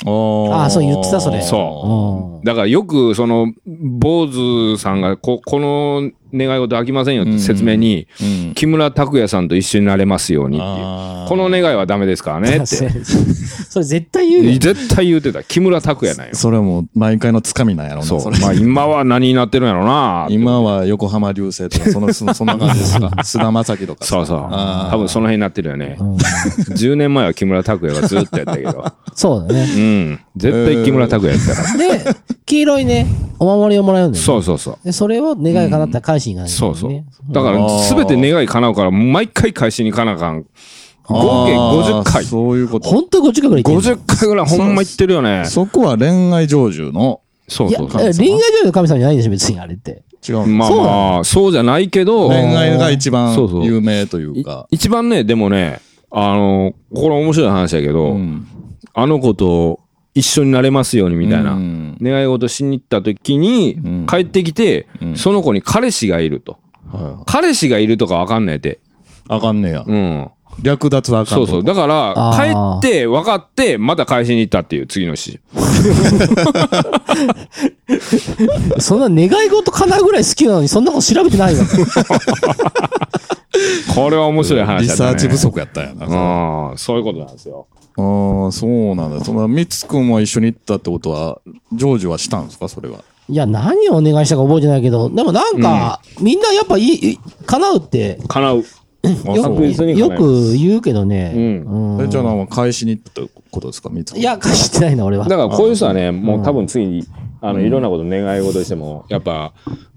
あー。あーそう言ってたそれ。そう。うん。だからよく、その、坊主さんが、こ、この願い事飽きませんよって説明に、うん。木村拓哉さんと一緒になれますようにっていう。この願いはダメですからねって。それ絶対言うよ。絶対言うてた。木村拓哉なんよ。それも毎回のつかみなんやろな、そう。まあ今は何になってるんやろうな今は横浜流星とか、その、そのそんな感じですか？菅田将暉とか。そうそう。多分その辺になってるよね。うん10年前は木村拓哉がずっとやったけど。そうだね。うん。絶対木村拓哉やったから。で、黄色いね、お守りをもらうんだよね。そうそうそう。で、それを願い叶ったら返しに行かないとそうそう。だから、すべて願い叶うから、毎回返しに行かなあかん。合計50あー回。そういうこと。本当に50回ぐらい行ってんの50回ぐらいほんま行ってるよね。そこは恋愛成就の、そうそうそう。え恋愛上の神様じゃないでしょ、別にあれって。違うまあそうなまあ、そうじゃないけど、恋愛が一番有名といういか。一番ね、でもね、あの、これ面白い話だけど、うんあの子と一緒になれますようにみたいな、うん願い事しに行った時に、ん帰ってきて、うんその子に彼氏がいると。は彼氏がいるとかわかんねえて。いあかんねや。うん。略奪はあかんとそうそう。だから、帰って分かって、また返しに行ったっていう次の詩。そんな願い事叶うぐらい好きなのに、そんなこと調べてないわ。これは面白い話だね。リサーチ不足やったんやな。あうん。そういうことなんですよ。あー、そうなんだ。その、みつくんは一緒に行ったってことは、成就はしたんですか？それは。いや、何をお願いしたか覚えてないけど、でもなんか、みんなやっぱいいい、叶うって、叶う。あよそう確実によく言うけどね。うんうんえじゃあ、なんか返しに行ったってことですか？みつくん。いや、返してないな、俺は。だからこういう人はね、もう多分次に、あの、いろんなこと願い事しても、やっぱ、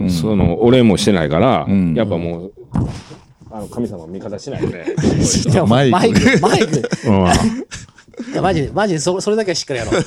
その、お礼もしてないから、んやっぱもう、あの、神様の味方しないよね。いやマイクマイク、マイク。うん。いや、マジで、マジで、そそれだけはしっかりやろう。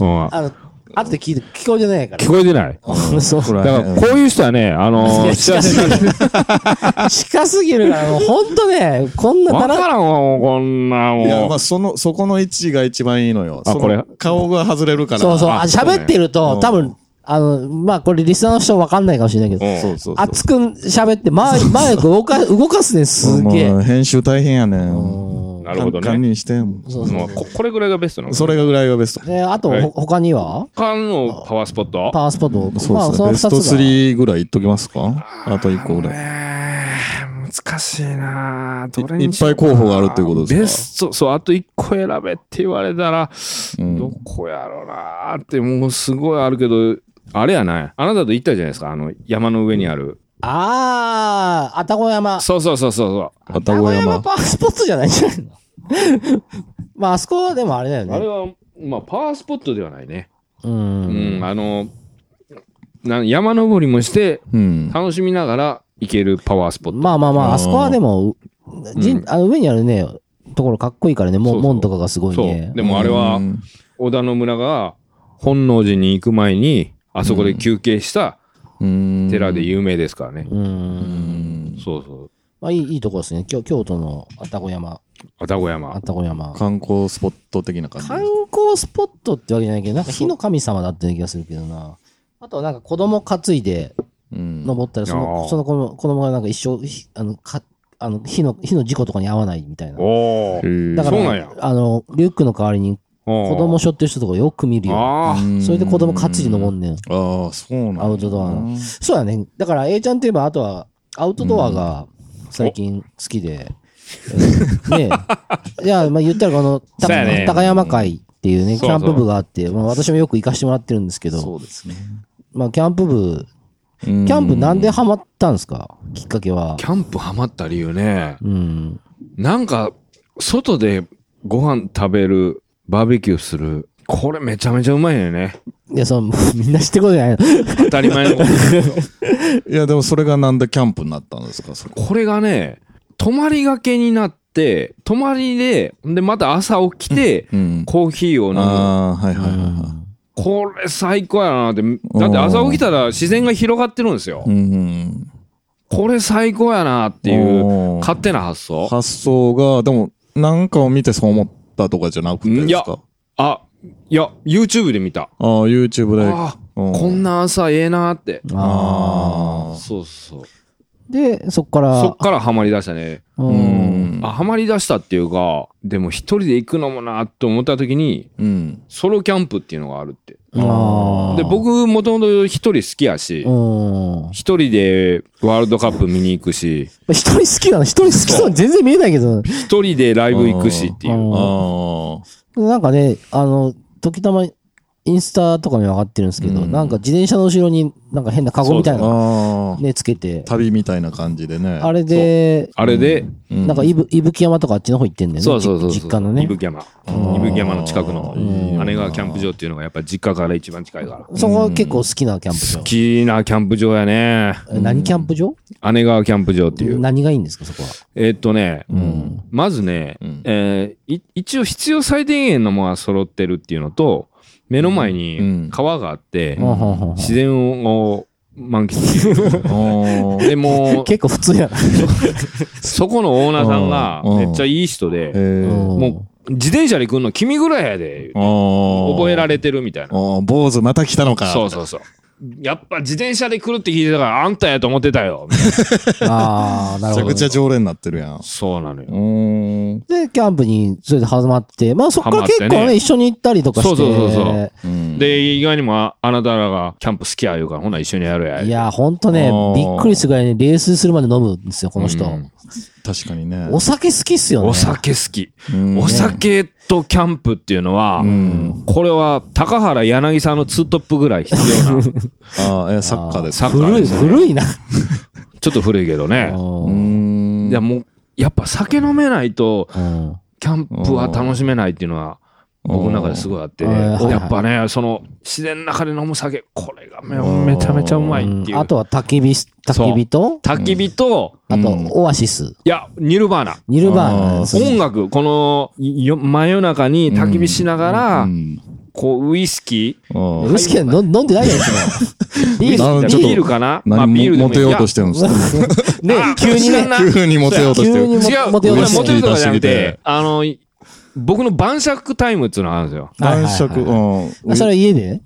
うんあの、後で聞いて、聞こえてないから。聞こえてない。そう。だから、こういう人はね、あのー、幸せになる。近すぎるから、もうほんとね、こんなわたかららんわ、もうこんな、いや、まもあ、その、そこの位置が一番いいのよ。そのあこれ？顔が外れるから。そうそう、ああ喋ってると、多分、あの、まあ、これリスナーの人わかんないかもしれないけど、う。そうそうそう。熱く喋って、マイマイク動か、動かすね、すげえもう。編集大変やねん。うんなるほど堪ね。忍してもそうそうもうここれぐらいがベストなの？それがぐらいがベスト。で、あと、はいほ他には？他のパワースポット？パワースポット。そうまあ、そのですね。ベスト二つが。3ぐらいいっときますか？あと1個ぐらい。えー難しいなどれいいっにしようぱい候補があるっていうことですか？ベスト、そう、あと1個選べって言われたら、うんどこやろうなって、もうすごいあるけど、あれやない？あなたと行ったじゃないですか、あの、山の上にある。あー、愛宕山。そうそうそうそう愛宕山。パワースポットじゃないんじゃないの まあ、あそこはでもあれだよそう。あれね。は、まあ、パワースポットではないね。う。うんん、あの、な山登りもして、うん。楽しみながら行けるパワースポット。まあまあまあ、あそこはでも、じうんあの上にあるね、ところかっこいいからね、もそうそう門とかがすごいそうね。。でもあれは、うん織田信長が本能寺に行く前に、あそこで休憩したうん寺で有名ですからね。う。うんんそうそう。まあいい、いいとこですね。京京都の愛宕山。愛宕山愛。宕山。観光スポット的な感じ。観光スポットってわけじゃないけど、なんか火の神様だったような気がするけどな。あとはなんか子供担いでうん登ったら、そあの、ーその子の子供がなんか一生、ひあの、か、あの、火の、火の事故とかに遭わないみたいな。だから、そうなんやあの、リュックの代わりに子子供背負ってる人とかよく見るよ。ああ。それで子供かっちり登んねん。ああ、そうなんだアウトドアの。そうやね。だから A ちゃんといえば、あとは、アウトドアが最近好きで。うんねえ。いや、まあ言ったらこの、高山会っていうね、キャンプ部があって、まあ私もよく行かしてもらってるんですけど、そうですね。まあキャンプ部、キキャンプなんでハマったんですか？きっかけは。キャンプハマった理由ね。うん。なんか、外でご飯食べる、バーベキューする。これめちゃめちゃうまいよね。いや、その、みんな知ってることじゃないの。当たり前のこと。いや、でもそれがなんでキャンプになったんですか？それこれがね、泊まりがけになって、泊まりで、で、また朝起きて、うん。コーヒーを飲む。ああ、はいはいはいはこれ最高やなって。だって朝起きたら自然が広がってるんですよい。。うん。これ最高やなっていう勝手な発想。発想が、でも、なんかを見てそう思ったとかじゃなくてですいやかあ、いや、YouTube で見た。ああ、YouTube で。あうんこんな朝ええなって。ああ。そうそう。で、そっから、そっからハマり出したね。う。うんん。あ、ハマり出したっていうか、でも一人で行くのもなって思った時に、うん。ソロキャンプっていうのがあるって。あーで、、僕もともと一人好きやしう、ん。一人でワールドカップ見に行くし、一人好きなの？一人好きそうに全然見えないけど、一人でライブ行くしっていう。なんかね、あの、時たまインスタとかに上がってるんですけど、うんなんか自転車の後ろになんか変なカゴみたいなのああ。ね、つけて、旅みたいな感じでね。あれで、あれで、うんなんか伊吹伊吹山とかあっちの方行ってんだよね。そうそうそうそう。じ実家のね伊。吹山。ん伊吹山の近くのうん姉川キャンプ場っていうのがやっぱ実家から一番近いから。そこは結構好きなキャンプ場好。きなキャンプ場やね。え何キャンプ場？姉川キャンプ場っていう。何がいいんですか、そこは？えーっとね、うん。まずね、うんえーい一応必要最低限のものが揃ってるっていうのと、目の前うんに川があって、自然を満喫できる。でも、結構普通やな。そこのオーナーさんがうんめっちゃいい人えで、え。もう自転車で来るの君ぐらいやで。覚えられてるみたいな。坊主また来たのか。そうそうそう。やっぱ自転車で来るって聞いてたから、あんたやと思ってたよ。ああ、なるほどめちゃく。ちゃ常連になってるやん。なそうなのよ。で、キャンプにそれで始まって、まあそっから結構ね、ね一緒に行ったりとかして。そうそうそうそううん、で、意外にもああなたらがキャンプ好きや言うから、ほな一緒にやるや。いや、ほんとねびっくりするぐらいね、泥酔するまで飲むんですよ、この人。うん確かにね。お酒好きっすよね。お酒好き。うんお酒とキャンプっていうのは、うん。これは高原柳さんのツートップぐらい必要な、ああ、え、サッカーですサッカー古い、ですね古いな。ちょっと古いけどね。いやもう、やっぱ酒飲めないと、うんキャンプは楽しめないっていうのは、僕の中ですごいあって、やっぱね、その、自然の中で飲む酒、これがめめちゃめちゃうまいっていう。あとは焚き火、焚き火と、焚き火と、あとうん、オアシス。いや、ニルバーナ。ニルバーナ。ですね音楽、この、よ真夜中に焚き火しながら、うん。こう、ウイスキー、ウイスキーは飲んでないやつも。ビールかな？まあ何ビールでモテようとしてるんですか？ねあ、急にね。急にモテようとしてる。違う、モテようとしてモテるとかじゃなくウイスキー出して、あの、僕の晩酌タイムっていうのがあるんですよ。晩酌、はいはいうん。あそれは家で？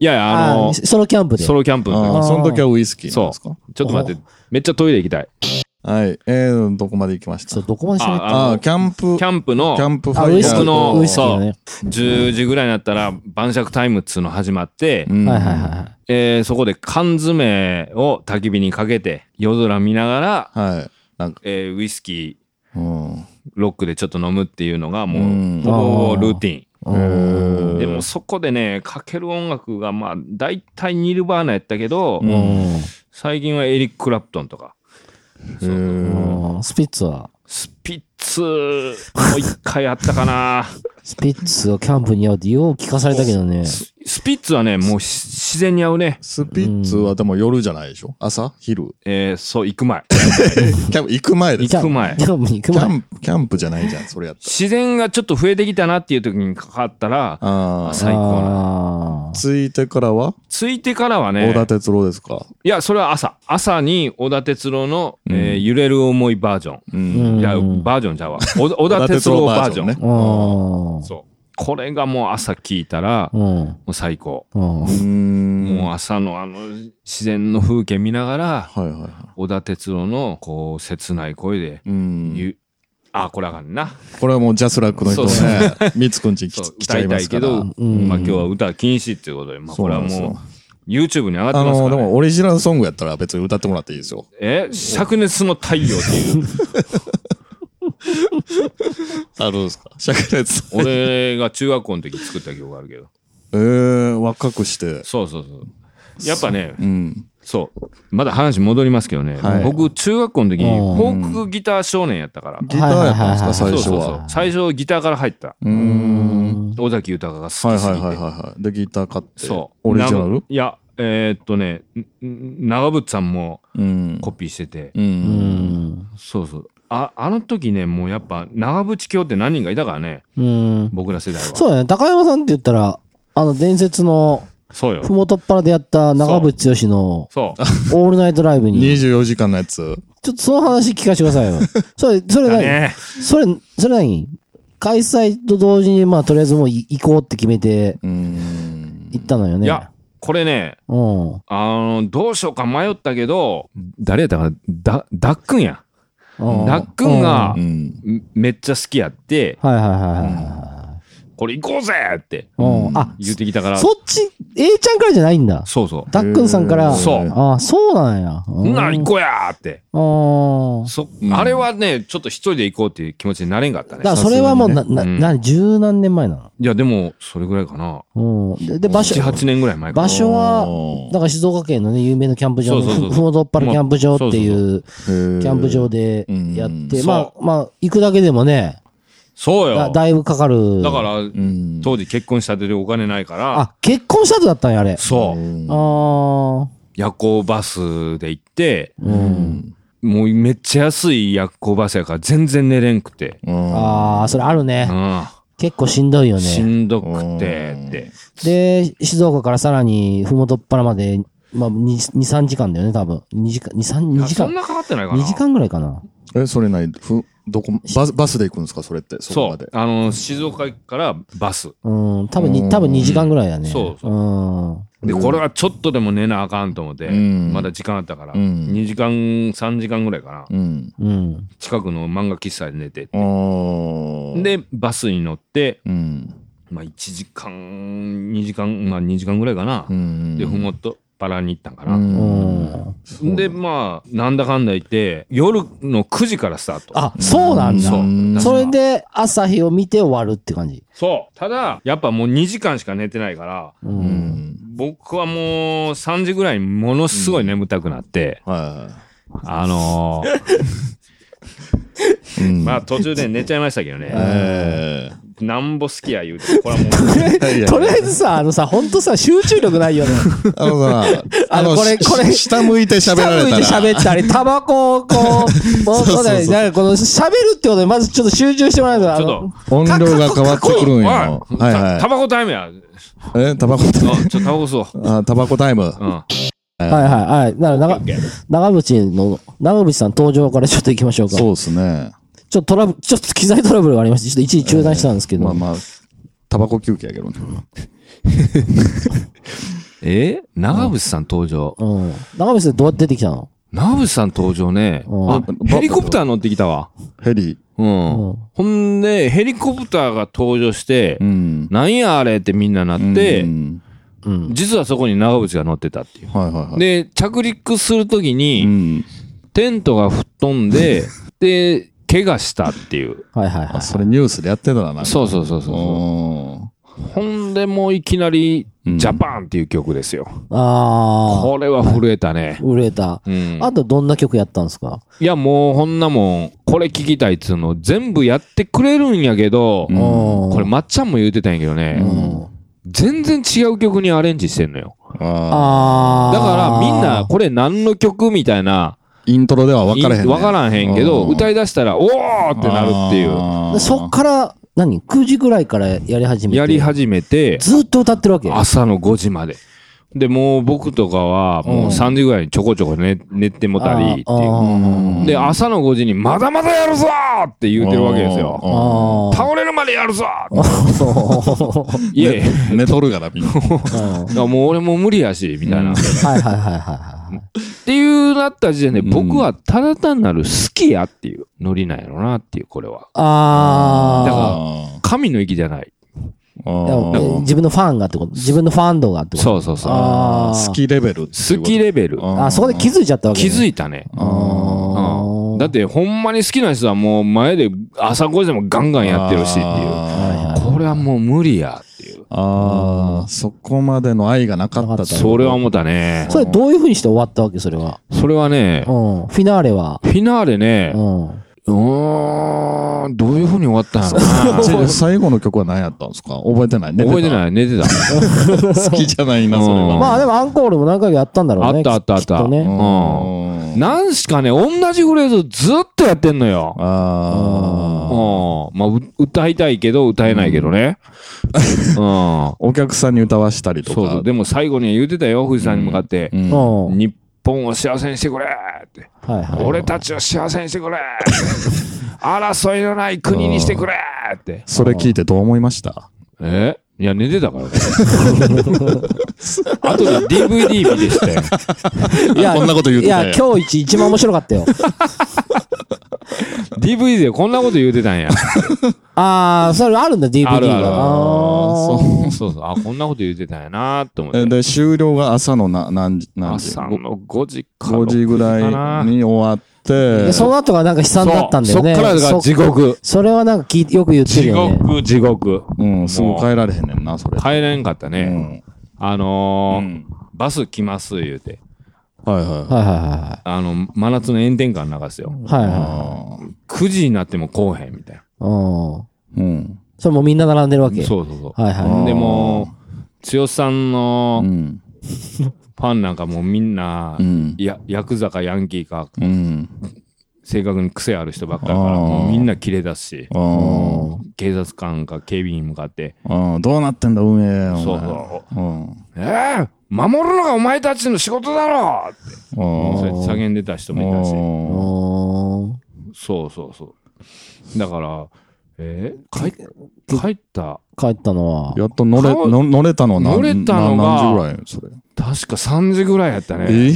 いやいや、あのあ、ソロキャンプで。ソロキャンプああ、その時はウイスキーなんですか？ちょっと待って、めっちゃトイレ行きたい。はい。えー、どこまで行きました？そう、どこまでしゃべっあああ、キャンプ、キャンプのキャンプフあ、ァイヤーウイスキーのの、ウイスキーのね。10時ぐらいになったら晩酌タイムっつうの始まって、うんはいはいはえーそこで缶詰を焚き火にかけて、夜空見ながら、はい。なんか、えーウイスキうん。ー、ロックでちょっと飲むっていうのがもうほぼルーティン。でもそこでね、かける音楽がまあ、大体ニルバーナやったけど、うん。最近はエリック・クラプトンとか、スピッツは、スピッツも一回あったかな。スピッツがキャンプに合うってよう聞かされたけどね。ススピッツはね、もうし自然に合うね。スピッツはでも夜じゃないでしょ？朝？昼？えーそう、行く前。キャンプ行く前ですキャン行く前キャンプに行く前。キャンプ、キャンプじゃないじゃん、それやった自然がちょっと増えてきたなっていう時にかかったら、ら。ああ。最高な。着いてからは？着いてからはね小、田哲郎ですか？いや、それは朝。朝に小田哲郎の、うんえー揺れる思いバージョン。う。うんんいや、バージョンちゃうわ。小田哲郎バージョン。ね。うんそう。これがもう朝聞いたら、うん。もう最高。もう朝のあの自然の風景見ながら。小田哲郎のこう切ない声であ、これあかんな。これはもうジャスラックの人ね、みつくんち来ちゃいますから。いけど、うんまあ今日は歌禁止っていうことで、まあこれはもう YouTube に上がってますから、ね。でもオリジナルソングやったら別に歌ってもらっていいですよ。え？灼熱の太陽っていう。あるんですか？灼熱。俺が中学校の時作った曲があるけど。えー、若くして。そうそうそう。やっぱね、うん。そう。まだ話戻りますけどね。はい僕、中学校の時、フうんォークギター少年やったから。ギターやったんですか、はい最初そうそうそうは。最初ギターから入った。うーん。尾崎豊が好きすぎて。はいはいはいはいはい。で、ギター買って。そう。オリジナル？ないや、えーっとね、長渕さんもうん。コピーしてて。う。うんん。そうそう。あ、あの時ね、もうやっぱ長渕教って何人かいたからね。うん。僕ら世代は。そうだね。高山さんって言ったら、あの伝説のそうよふ。もとっぱらでやった長渕剛のそう。オールナイトライブに、24時間のやつ。ちょっとその話聞かせてくださいよ。それ、それ何、だね。それ、それ何？開催と同時に、まあ、とりあえずもうい行こうって決めてうーん。行ったのよね。いや、これね、うん。あの、どうしようか迷ったけど、誰やったかな？だ、ダックンや。うんダックンがう、ん。んめっちゃ好きやって、はいはいはいはこれ行こうぜってい。うん。あ、言ってきたから、そっち、A ちゃんからじゃないんだ。そうそう。ダックンさんから。そうあ、そうなんや。うほんなら行こうやーって。う。うん。そ、うんあれはね、ちょっと一人で行こうっていう気持ちになれんかったねだか。らそれはもう、な、な、な、十何年前なの？いや、でも、それぐらいかな。うん。で、で場所7、、8年ぐらい前かな。場所は、はだから静岡県のね、有名なキャンプ場の、そうそうそうふふもとっぱらキャンプ場っていう、キキャンプ場でやっうんて、まあ、まあ、行くだけでもね、そうよ。だだいぶかかる。だから、うん。当時結婚したてでお金ないから、あ、結婚した後だったんや、あれ。そう。うんああ。夜行バスで行って、うん。もうめっちゃ安い夜行バスやから全然寝れんくて。うんああ、それあるね。うん。結構しんどいよしね。んどくてって。で、静岡からさらに、ふもとっぱらまで、まあ、2、2 3時間だよね、多分。2時間、2、3、2時そんなかかってないかな。2時間ぐらいかな。え、それない、ふ、どこ、バス、バスで行くんですか？それって、そこまで。。あの、静岡からバス。うん、多分に、うん多分2時間ぐらいだね。そうそううん。で、これはちょっとでも寝なあかんと思って、うんまだ時間あったから、うん2時間、3時間ぐらいかな。うん。うん。近くの漫画喫茶で寝て。あー、で、バスに乗って、うん。まあ1時間、2時間、まあ2時間ぐらいかな。うん。で、ふもとパラに行ったんかうな。うん。で、まあ、なんだかんだ言って、夜の9時からスタート。あ、そうなんだ。そうそれで朝日を見て終わるって感じ。そう。ただ、やっぱもう2時間しか寝てないから、う。うんん。僕はもう3時ぐらいにものすごい眠たくなって、はあのーい。うんまあ途中で寝ちゃいましたけどね。えなんぼ好きや言うて、これはもう、えとりあえずさ、あのさ、ほんとさ、集中力ないよね。あのさ、あのこれしこれ下向いて喋られたら。下向いて喋ったり、タバコをこう、もう、そうだからなんかこの喋るってことで、まずちょっと集中してもらうと、あちょっのと、音量が変わってくるんよ。おいはいタバコタイムや。え、タバコタイム？ちょっとタバコ吸おう。あ、タバコタイム。うん。はいはいはい。だから長、長渕の、長渕さん登場からちょっと行きましょうか。そうですね。ちょっとトラブル、ちょっと機材トラブルがありまして、ちょっと一時中断したんですけど。まあまあ、タバコ休憩やけどね。え？長渕さん登場。うん。長渕さんどうやって出てきたの？長渕さん登場ね。うんあ、ヘリコプター乗ってきたわ。ヘリ。うん。うんほんで、ヘリコプターが登場してう、ん。なんやあれってみんななっうて、んうん。実はそこに長渕が乗ってたっていう。はいはいはい。で、着陸するときうに、ん。テントが吹っ飛んで、で、怪我したっていう。はいはいはい。あ、それニュースでやってたな、なそうそうそうそうそう。うほんでもういきなり、うんジャパンっていう曲ですよ。あこれは震えたねあ、。売れた。うん。あとどんな曲やったんですか？いやもうこんなもん、これ聞きたいっつうの全部やってくれるんやけど、うんここれまっちゃんも言うてたんやけどね、うん。全然違う曲にアレンジしてんのよ。ん。あああ。だからみんな、これ何の曲みたいな、イントロでは分からへんね。わからへんけど、うん歌い出したら、おーってなるっていう。そっから、何 ?9 時ぐらいからやり始めて。やり始めて、ずっと歌ってるわけ朝の5時まで。で、もう僕とかは、もう3時ぐらいにちょこちょこ寝寝てもたりっていう。で、朝の5時に、まだまだやるぞーって言うてるわけですよ。倒れるまでやるぞいやいや、寝とるからみんな。もう俺も無理やし、みたいな。はいはいはいはいはい。っていうなった時点で、うん僕はただ単なる好きやっていうノリなんやろなっていう、これは。あだからあ神の域じゃない。自分のファンがってこと？自分のファン度がってこと？そうそうそう。好きレベル。好きレベル。ああ、そこで気づいちゃったわけ、気ね。いづいたね。だって、ほんまに好きな人はもう前で朝5時でもガンガンやってるしっていう。はいはいこれはもう無理やっていう。ああ、そこまでの愛がなかったと。それは思ったね。それどういう風にして終わったわけ？それは。それはねう、ん。フィナーレは。フィナーレねう、ん。うーん、どういう風に終わったんやろ。最後の曲は何やったんですか？覚えてない？覚えてい。ない寝てた。好きじゃないな、それうんは。まあでもアンコールも何回かやったんだろうね。あったあったあったきっとね。うんなんしかね、同じフレーズずっとやってんのよ。ああ。うん。まあ、う歌いたいけど歌えないけどね。うん。お客さんに歌わしたりとか。そうそう。でも最後には言うてたよ、富士山に向かって。うん日本を幸せにしてくれって。はい。俺たちを幸せにしてくれって。争いのない国にしてくれって。それ聞いてどう思いました？え？いや、寝てたからね。あとで DVD 見てしたよ。いや、こんなこと言うてたんやいや、今日一一番面白かったよ。DVD でこんなこと言うてたんや。あー、それあるんだ、DVD が。あるあるあーそうそう。あ、こんなこと言うてたんやなと思って。えで、終了が朝のな何時、何時？朝の5時か5時ぐらいに終わってで、その後がなんか悲惨だったんだよね。そっからが地獄。そそれはなんか聞いよく言ってる地よね。獄、地獄。うん、すぐ帰られへんねんな、それ。帰れんかったうね。ん。あのーうんバス来ます言うて。はいはい。はいはあの、真夏の炎天下の中ですよ。いはい。はいはあ9時になっても来おへんみたいい。うん。ーうん。それもうみんな並んでるわな。け。そうそうそう。はいはでも、剛さんのうん。ファンなんかもうみんなう、ん。や、ヤクザかヤンキーか、うん。正確に癖ある人ばっかりだから、みんな切れ出すし、警察官か警備員に向かって。どうなってんだ、運営。そうそう。うん。ええ守るのがお前たちの仕事だろって、そうやって叫んでた人もいたし。そうそうそう。だから、え？ー、帰帰った、帰ったのはー。やっと乗れ、顔の乗れたの？何乗れたのがな何時ぐらい？それ。確か3時ぐらいやったね。え？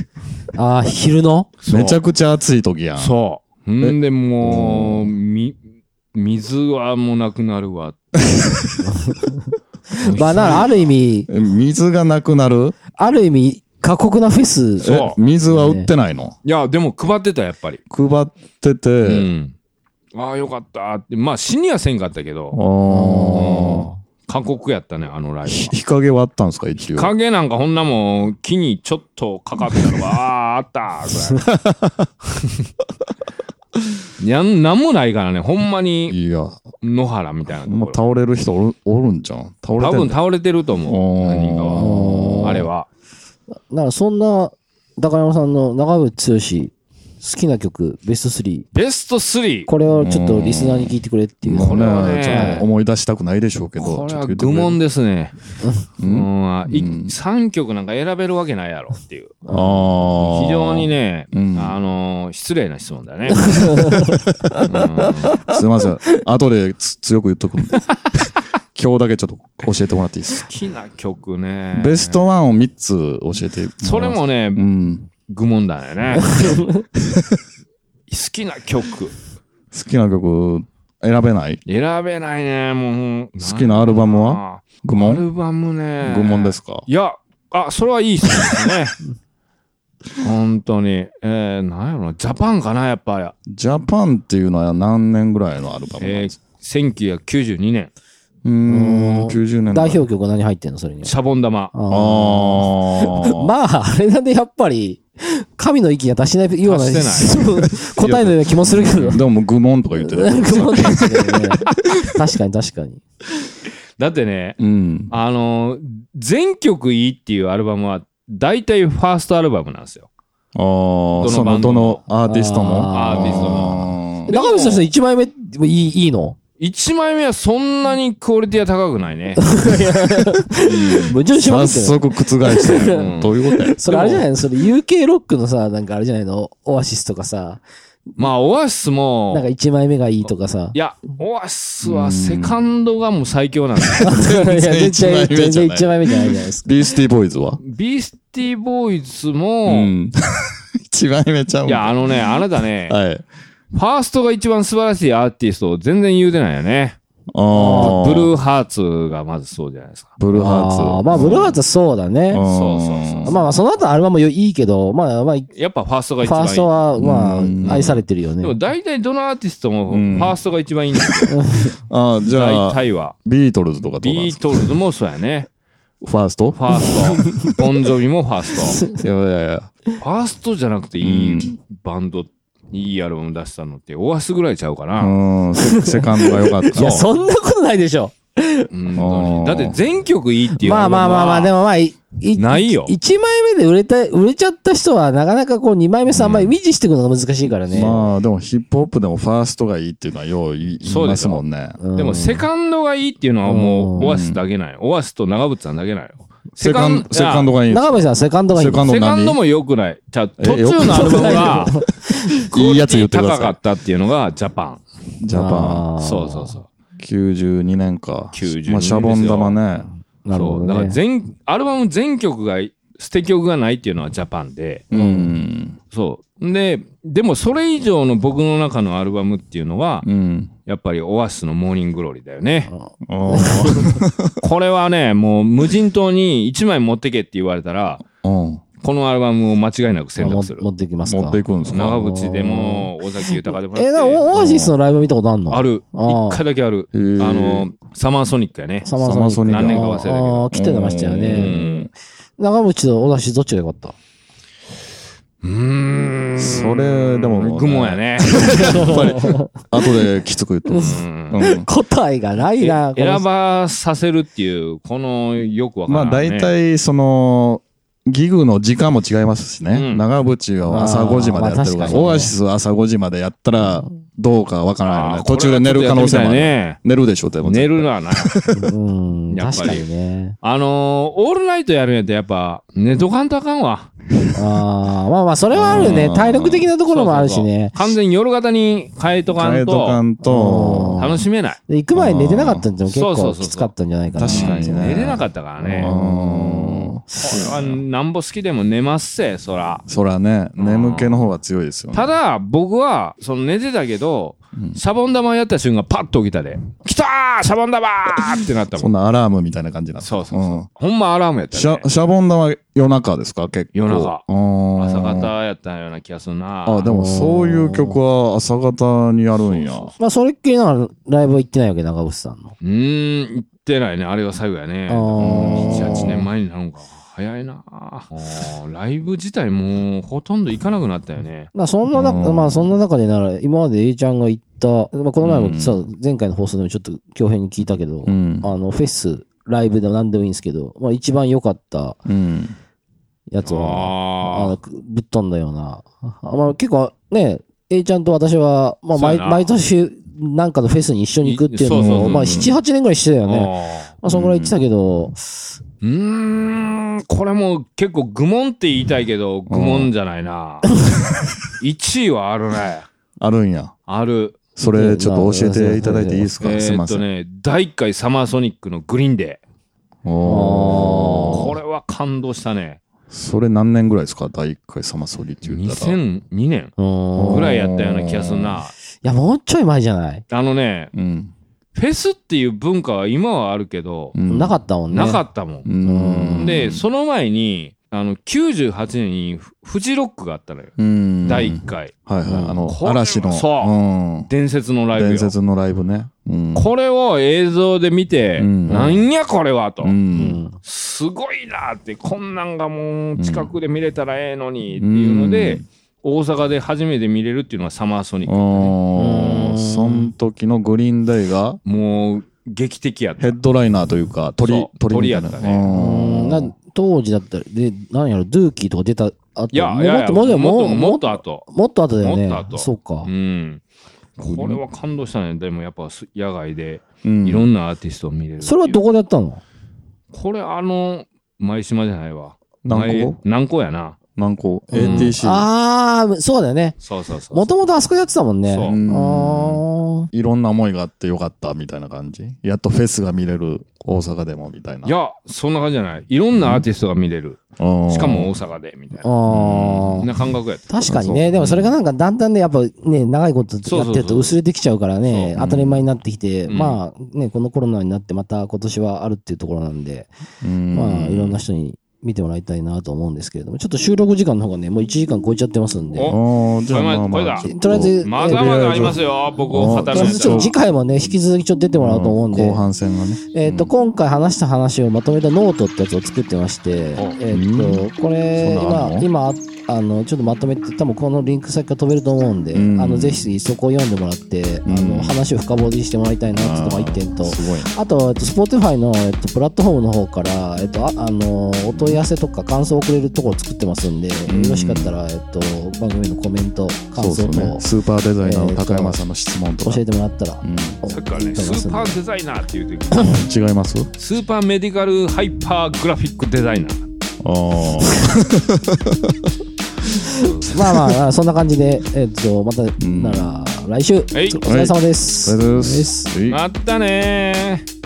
あー、昼の？めちゃくちゃ暑い時やん。そう。んで、もう、み、水はもうなくなるわ。まあ、ならある意味、え水がなくなる？ある意味、過酷なフェス。そうえ水は売ってないの？いや、でも配ってた、やっぱり。配ってて、うん。ああ、よかったって。まあ、死にはせんかったけど、あー過酷やったね、あのライブ。日陰はあったんですか、一応。影なんかほんなもん、木にちょっとかかったのが、ああ、あったぐらい。いや、なんもないからね、ほんまにいや、野原みたいなともうころ。倒れる人おるおるんじゃん。倒れて多分倒れてると思う。おー何人かは。あれは。だからそんな、高山さんの長渕剛、好きな曲、ベスト3。ベスト 3! これをちょっとリスナーに聞いてくれっていう。これはちょっと思い出したくないでしょうけど。これはちょっと言ってくれる愚問ですね。ううんん、いうん3曲なんか選べるわけないやろっていう。あー非常にね、うんあのー失礼な質問だね。すいません。後でつ強く言っとくんで。今日だけちょっと教えてもらっていいです好きな曲ね。ベストワンを3つ教えてそれもね、うん。愚問だよね。好きな曲。好きな曲選べない？選べないね、もう。好きなアルバムは？愚ア問ルバムね。愚問ですか？いや、あ、それはいいっすね。本当に。えー、なんやろな、ジャパンかな、やっぱり。ジャパンっていうのは何年ぐらいのアルバムなんえですか？ー、1992年、うーん、90年代表曲は何入ってんのそれには？シャボン玉。ああー。まあ、あれなんでやっぱり、神の息が出しないような出して答えのような気もするけど。でも愚問とか言ってたよ愚問ですね確かに確かに。だってね、うん。あのー全曲いいっていうアルバムは、大体ファーストアルバムなんですよ。ああ、その、どのアーティストも？アーティストもあー中渕さん1枚目いいいいの？1枚目はそんなにクオリティは高くないね。矛盾します早けど。速覆してる。うんどういうことや？それあれじゃないの？それ UK ロックのさ、なんかあれじゃないの？オアシスとかさ、まあ、オアシスも、なんか1枚目がいいとかさい。や、オアシスはセカンドがもう最強なんだよ。いや、全然、一枚目じゃない全然1枚目じゃないじゃないですか。ビースティーボーイズは？ビースティーボーイズうも、ん。一枚目ちゃうんいや、あのね、あなたね、はい。ファーストが一番素晴らしいアーティストを全然言うてないよね。ああ。ブルーハーツがまずそうじゃないですか。ブルーハーツ。あーまあ、ブルーハーツはそうだね。うんそうそうそうまあまあ、その後アルバムもいいけど、まあまあ、フやっぱファーストが一ァ番いい。ーストは、まうんあ、愛されてるよでもね。大体どのアーティストもフうんァーストが一番いいんですよ。ああ、じゃ大あ、体は。ビートルズとかどうなんですか？ビートルズもそうやね。ファースト？ファースト。ボンジョビもファースいやいやいや。ト。ファーストじゃなくていいバンド、いいアルバム出したのって、オアシスぐらいちゃうかな。うん、セセカンドが良かった。いや、そんなことないでしょ。うんだって全曲いいっていうまあまあまあまあ、でも。もまあ、いいないよ1枚目で売れた、売れちゃった人は、なかなかこう2枚目、3枚目維持していくのが難しいからね。まあ、でもヒップホップでもファーストがいいっていうのはよう言い言いますもんね。うんでもセカンドがいいっていうのはもうオアシスだけない。オアシスと長渕さんだけないよ。セカンド、セカンドがいい長渕さん、セカンドがいいの。セカンドセカンドも良くない。じゃあ途え中のアルバムが、いいやつ言ってください高かったっていうのがジャパン。ジャパン。そうそうそう。92年か。92まあ、シャボン玉ね。そう。なるほどだからね。全、アルバム全曲が、捨て曲がないっていうのはジャパンで、うん。そう。で、でもそれ以上の僕の中のアルバムっていうのは、うん。やっぱりオアシスの Morning Glory だよね。これはね、もう無人島に1枚持ってけって言われたら、うん。このアルバムを間違いなく選択するも持。ってきますか？持っていくんですか？長渕でも、尾崎豊でもらってえ、なオオアシスのライブ見たことあんの？ある。一回だけある。あの、サマーソニックやね。サマーソニック。何年か忘れたけど来てましたようね。ん。長渕とオアシスどっちが良かった？うーん。それ、でも、愚問や。ね。やっぱり、後できつく言ってます。答えがないな。選ばさせるっていう、このよくわからまあ、ない、ね。大体、その、ギグの時間も違いますしね。うん長渕は朝5時までやってるから、まあオアシスは朝5時までやったら、どうかわからないよね。途中で寝る可能性もある。ね。寝るでしょ、でも。寝るのはな。うん、やっぱり確かにね。あのー、オールナイトやるんやったらやっぱ、寝とかんとあかんわ。ああ、まあまあ、それはあるよねう。ん体力的なところもあるしそうそうねそう。完全に夜型に変えとか変えんと、とかんと、楽しめない。で行く前に寝てなかったんでも結構そうそうそうそうきつかったんじゃないかな。確かにね寝れなかったからね。はなんぼ好きでも寝ますせ、そら。そらね、眠気の方が強いですよね。ただ、僕は、その寝てたけど、シャボン玉やった瞬間パッと起きたで、来たーシャボン玉ーってなったもん。そんなアラームみたいな感じなそうそうそう。んほんまアラームやったシねャ。シャボン玉夜中ですか？結構。夜中うん朝方やったような気がするな。あ、でもそういう曲は朝方にやるんや。まあ、それっきりのライブは行ってないわけ、長渕さんの。うーん、行ってないね。あれが最後やね。あー7、8年前になるのか。早いなライブ自体もうほとんど行かなくなったよね。まあ、そんな中、うんまあ、そんな中でなら、今まで A ちゃんが行った、まあ、この前もさ、前回の放送でもちょっと強編に聞いたけど、うん。あの、フェス、ライブでも何でもいいんですけど、まあ、一番良かったうん。やつは、ああの、ぶっ飛んだような。あまあ、結構ね、A ちゃんと私は、まあ、毎毎年、なんかのフェスに一緒に行くっていうのを、まあ、7、8年ぐらいしてたよあ。ね。まあ、そのぐらい言ってたけど、うーん、これも結構愚問って言いたいけど、愚問じゃないな。1位はあるね。あるんや。ある。それちょっと教えていただいていいですか？えすいません。ーっとね、第1回サマーソニックのグリーンデー。おーこれは感動したね。それ何年ぐらいですか？第1回サマソリって言ったら。2002年うんぐらいやったような気がするな。いや、もうちょい前じゃない、あのね、うん。フェスっていう文化は今はあるけど、うんなかったもんね。なかったもん。うん。で、その前に、あの、98年にフフジロックがあったのよ。うん。第1回。はいはい。あの嵐の。そううん。伝説のライブよ伝。説のライブね。うん。これを映像で見て、うんなんやこれはと。すごいなって、こんなんがもう近くで見れたらええのにっていうので、うん大阪で初めて見れるっていうのがサマーソニックね。その時のグリーンデイが？もう劇的やったヘ。ッドライナーというか、鳥鳥やったねうんな当時だったら、で、なんやろ、ドゥーキーとか出た後、いや、もいやいやもっと、もっと、ももっっと、と後。もっと後だよね。もっと後そうかう。ん。これは感動したね。でもやっぱす野外でうんいろんなアーティストを見れるう。それはどこでやったの？これあの、舞島じゃないわ。南高前南高やな。なんか、うん ATC。ああ、そうだよね。そうそうそう。もともとあそこやってたもんね。そううんあいろんな思いがあってよかったみたいな感じ？やっとフェスが見れる大阪でもみたいな。いや、そんな感じじゃない。いろんなアーティストが見れる。うん、しかも大阪で、みたいあ。な。あそんあ。な感覚やった。確かにね。でもそれがなんかだんだんね、やっぱね、長いことやってると薄れてきちゃうからね、そう当たり前になってきて、うんまあね、このコロナになってまた今年はあるっていうところなんで、うん、まあいろんな人に見てもらいたいなと思うんですけれども、ちょっと収録時間の方がね、もう1時間超えちゃってますんで、おああ、じゃあまあまあ。とりあえずまだまだありますよ。僕を語るとりあえずちょっと次回もね、引き続きちょっと出てもらおうと思うんで、後半戦がね。えっ、と、今回話した話をまとめたノートってやつを作ってまして、えっ、と、これ、今、今、あの、ちょっとまとめて、多分このリンク先から飛べると思うんで、うん。あの、ぜひそこを読んでもらって、あうん。の、話を深掘りしてもらいたいなっていうのが一点と、すごい。ね。あと、えっと、Spotify の、えっと、プラットフォームの方から、えっと、ああの、お問い合わせとか感想をくれるところを作ってますんで、よろしかったら、えっと、番組のコメント、感そうそう想等、ね。スーパーデザイナーの高山さんの質問とか。教えてもらったら、うん、さっきからね、スーパーデザイナーっていう時違います？スーパーメディカルハイパーグラフィックデザイナー。ああ。ま あまあまあ、そんな感じで、えっと、また、んなら、来週、おはい疲れ様です。またねー。